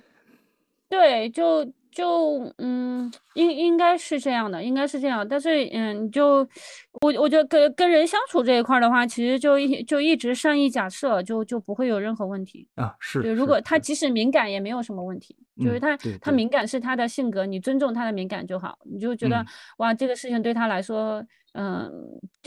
Speaker 2: 对，就就嗯，应应该是这样的，应该是这样。但是嗯，就我我觉得跟跟人相处这一块儿的话，其实就一就一直善意假设，就就不会有任何问题。
Speaker 3: 啊，是。
Speaker 2: 对，如果他即使敏感也没有什么问题，就是
Speaker 3: 嗯
Speaker 2: 他他敏感是他的性格，你尊重他的敏感就好。你就觉得
Speaker 3: 嗯
Speaker 2: 哇，这个事情对他来说，嗯，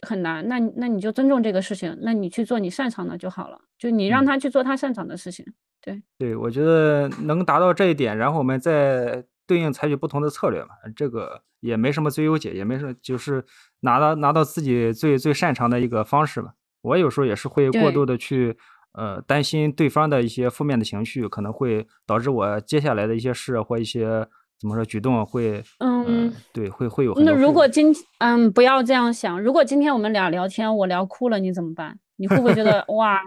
Speaker 2: 很难，那那你就尊重这个事情，那你去做你擅长的就好了，就你让
Speaker 3: 嗯
Speaker 2: 他去做他擅长的事情。对
Speaker 3: 对，我觉得能达到这一点，然后我们再对应采取不同的策略嘛，这个也没什么最优解，也没什么，就是拿到拿到自己最最擅长的一个方式吧。我有时候也是会过度的去呃担心对方的一些负面的情绪，可能会导致我接下来的一些事或一些怎么说举动会
Speaker 2: 嗯
Speaker 3: 呃对会会有很
Speaker 2: 那如果今嗯不要这样想，如果今天我们俩聊天，我聊哭了，你怎么办？你会不会觉得 *laughs* 哇？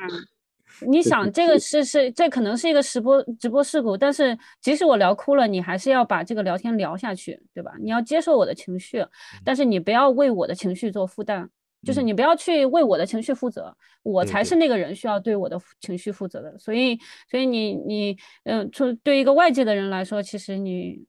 Speaker 2: 你想这个是是这可能是一个直播直播事故，但是即使我聊哭了，你还是要把这个聊天聊下去，对吧？你要接受我的情绪，但是你不要为我的情绪做负担，就是
Speaker 3: 嗯
Speaker 2: 你不要去为我的情绪负责，我才是那个人需要对我的情绪负责的。所以，所以你你嗯，从对一个外界的人来说，其实你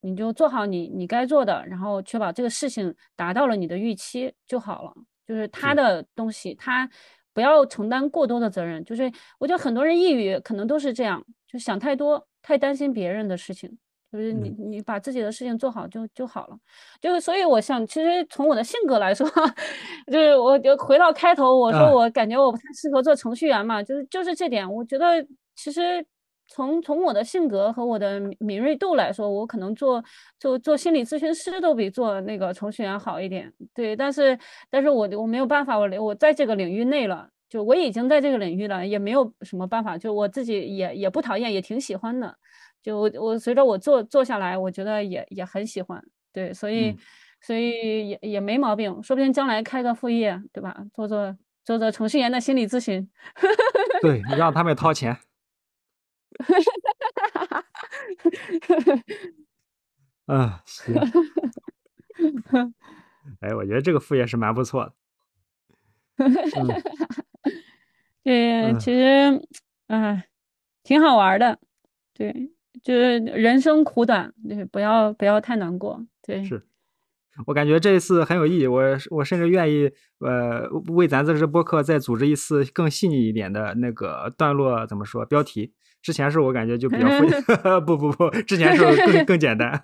Speaker 2: 你就做好你你该做的，然后确保这个事情达到了你的预期就好了。就是他的东西，他不要承担过多的责任。就是我觉得很多人抑郁可能都是这样，就想太多，太担心别人的事情。就是你
Speaker 3: 嗯
Speaker 2: 你把自己的事情做好就就好了。就是所以我想，其实从我的性格来说，*laughs* 就是我就回到开头，我说
Speaker 3: 啊
Speaker 2: 我感觉我不太适合做程序员嘛，就是就是这点，我觉得其实。从从我的性格和我的敏敏锐度来说，我可能做做做心理咨询师都比做那个程序员好一点。对，但是但是我我没有办法，我我在这个领域内了，就我已经在这个领域了，也没有什么办法，就我自己也也不讨厌，也挺喜欢的。就我我随着我做做下来，我觉得也也很喜欢。对，所以、
Speaker 3: 嗯
Speaker 2: 所以也也没毛病，说不定将来开个副业，对吧？做做做做程序员的心理咨询。*laughs*
Speaker 3: 对，让他们掏钱。嗯，*laughs* 行。*laughs* 哎，我觉得这个副业是蛮不错的。嗯 *laughs*
Speaker 2: 对，
Speaker 3: 嗯
Speaker 2: 其实，哎，挺好玩儿的。对，就是人生苦短，对，不要不要太难过。对，
Speaker 3: 是我感觉这一次很有意义，我我甚至愿意呃为咱这支播客再组织一次更细腻一点的那个段落，怎么说标题？之前是我感觉就比较复 *laughs* *laughs* 不不不，之前是更更简单。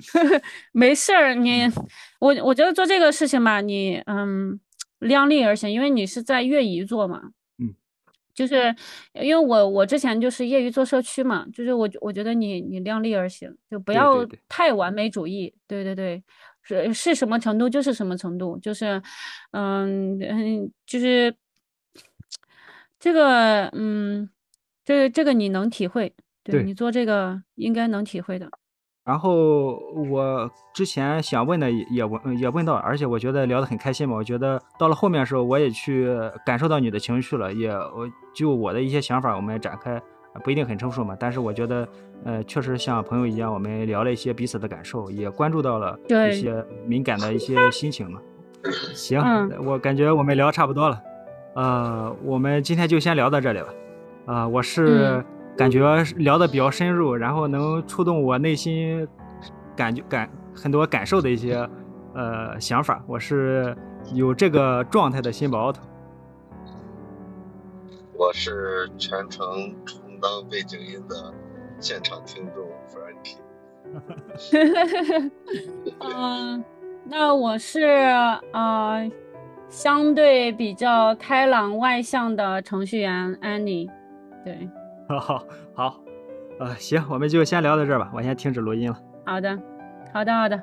Speaker 3: *laughs*
Speaker 2: 没事儿，你我我觉得做这个事情吧，你嗯量力而行，因为你是在业余做嘛。
Speaker 3: 嗯。
Speaker 2: 就是因为我我之前就是业余做社区嘛，就是我我觉得你你量力而行，就不要太完美主义。对对对，是是什么程度就是什么程度，就是嗯嗯，就是这个嗯，这个这个你能体会，对
Speaker 3: 对
Speaker 2: 你做这个应该能体会的。
Speaker 3: 然后我之前想问的也也问也问到了，而且我觉得聊得很开心嘛。我觉得到了后面的时候，我也去感受到你的情绪了，也我就我的一些想法，我们展开不一定很成熟嘛，但是我觉得呃确实像朋友一样，我们聊了一些彼此的感受，也关注到了
Speaker 2: 对
Speaker 3: 一些敏感的一些心情嘛。行，
Speaker 2: 嗯
Speaker 3: 我感觉我们聊差不多了，呃，我们今天就先聊到这里吧。啊、我是
Speaker 2: 嗯
Speaker 3: 感觉聊的比较深入，然后能触动我内心感觉感很多感受的一些呃想法，我是有这个状态的新宝奥特。
Speaker 4: 我是全程充当背景音的现场听众 Frankie。
Speaker 2: 嗯，那我是呃相对比较开朗外向的程序员 Annie。对，*laughs*
Speaker 3: 好好好，呃，行，我们就先聊到这儿吧，我先停止录音了。
Speaker 2: 好的，好的，好的。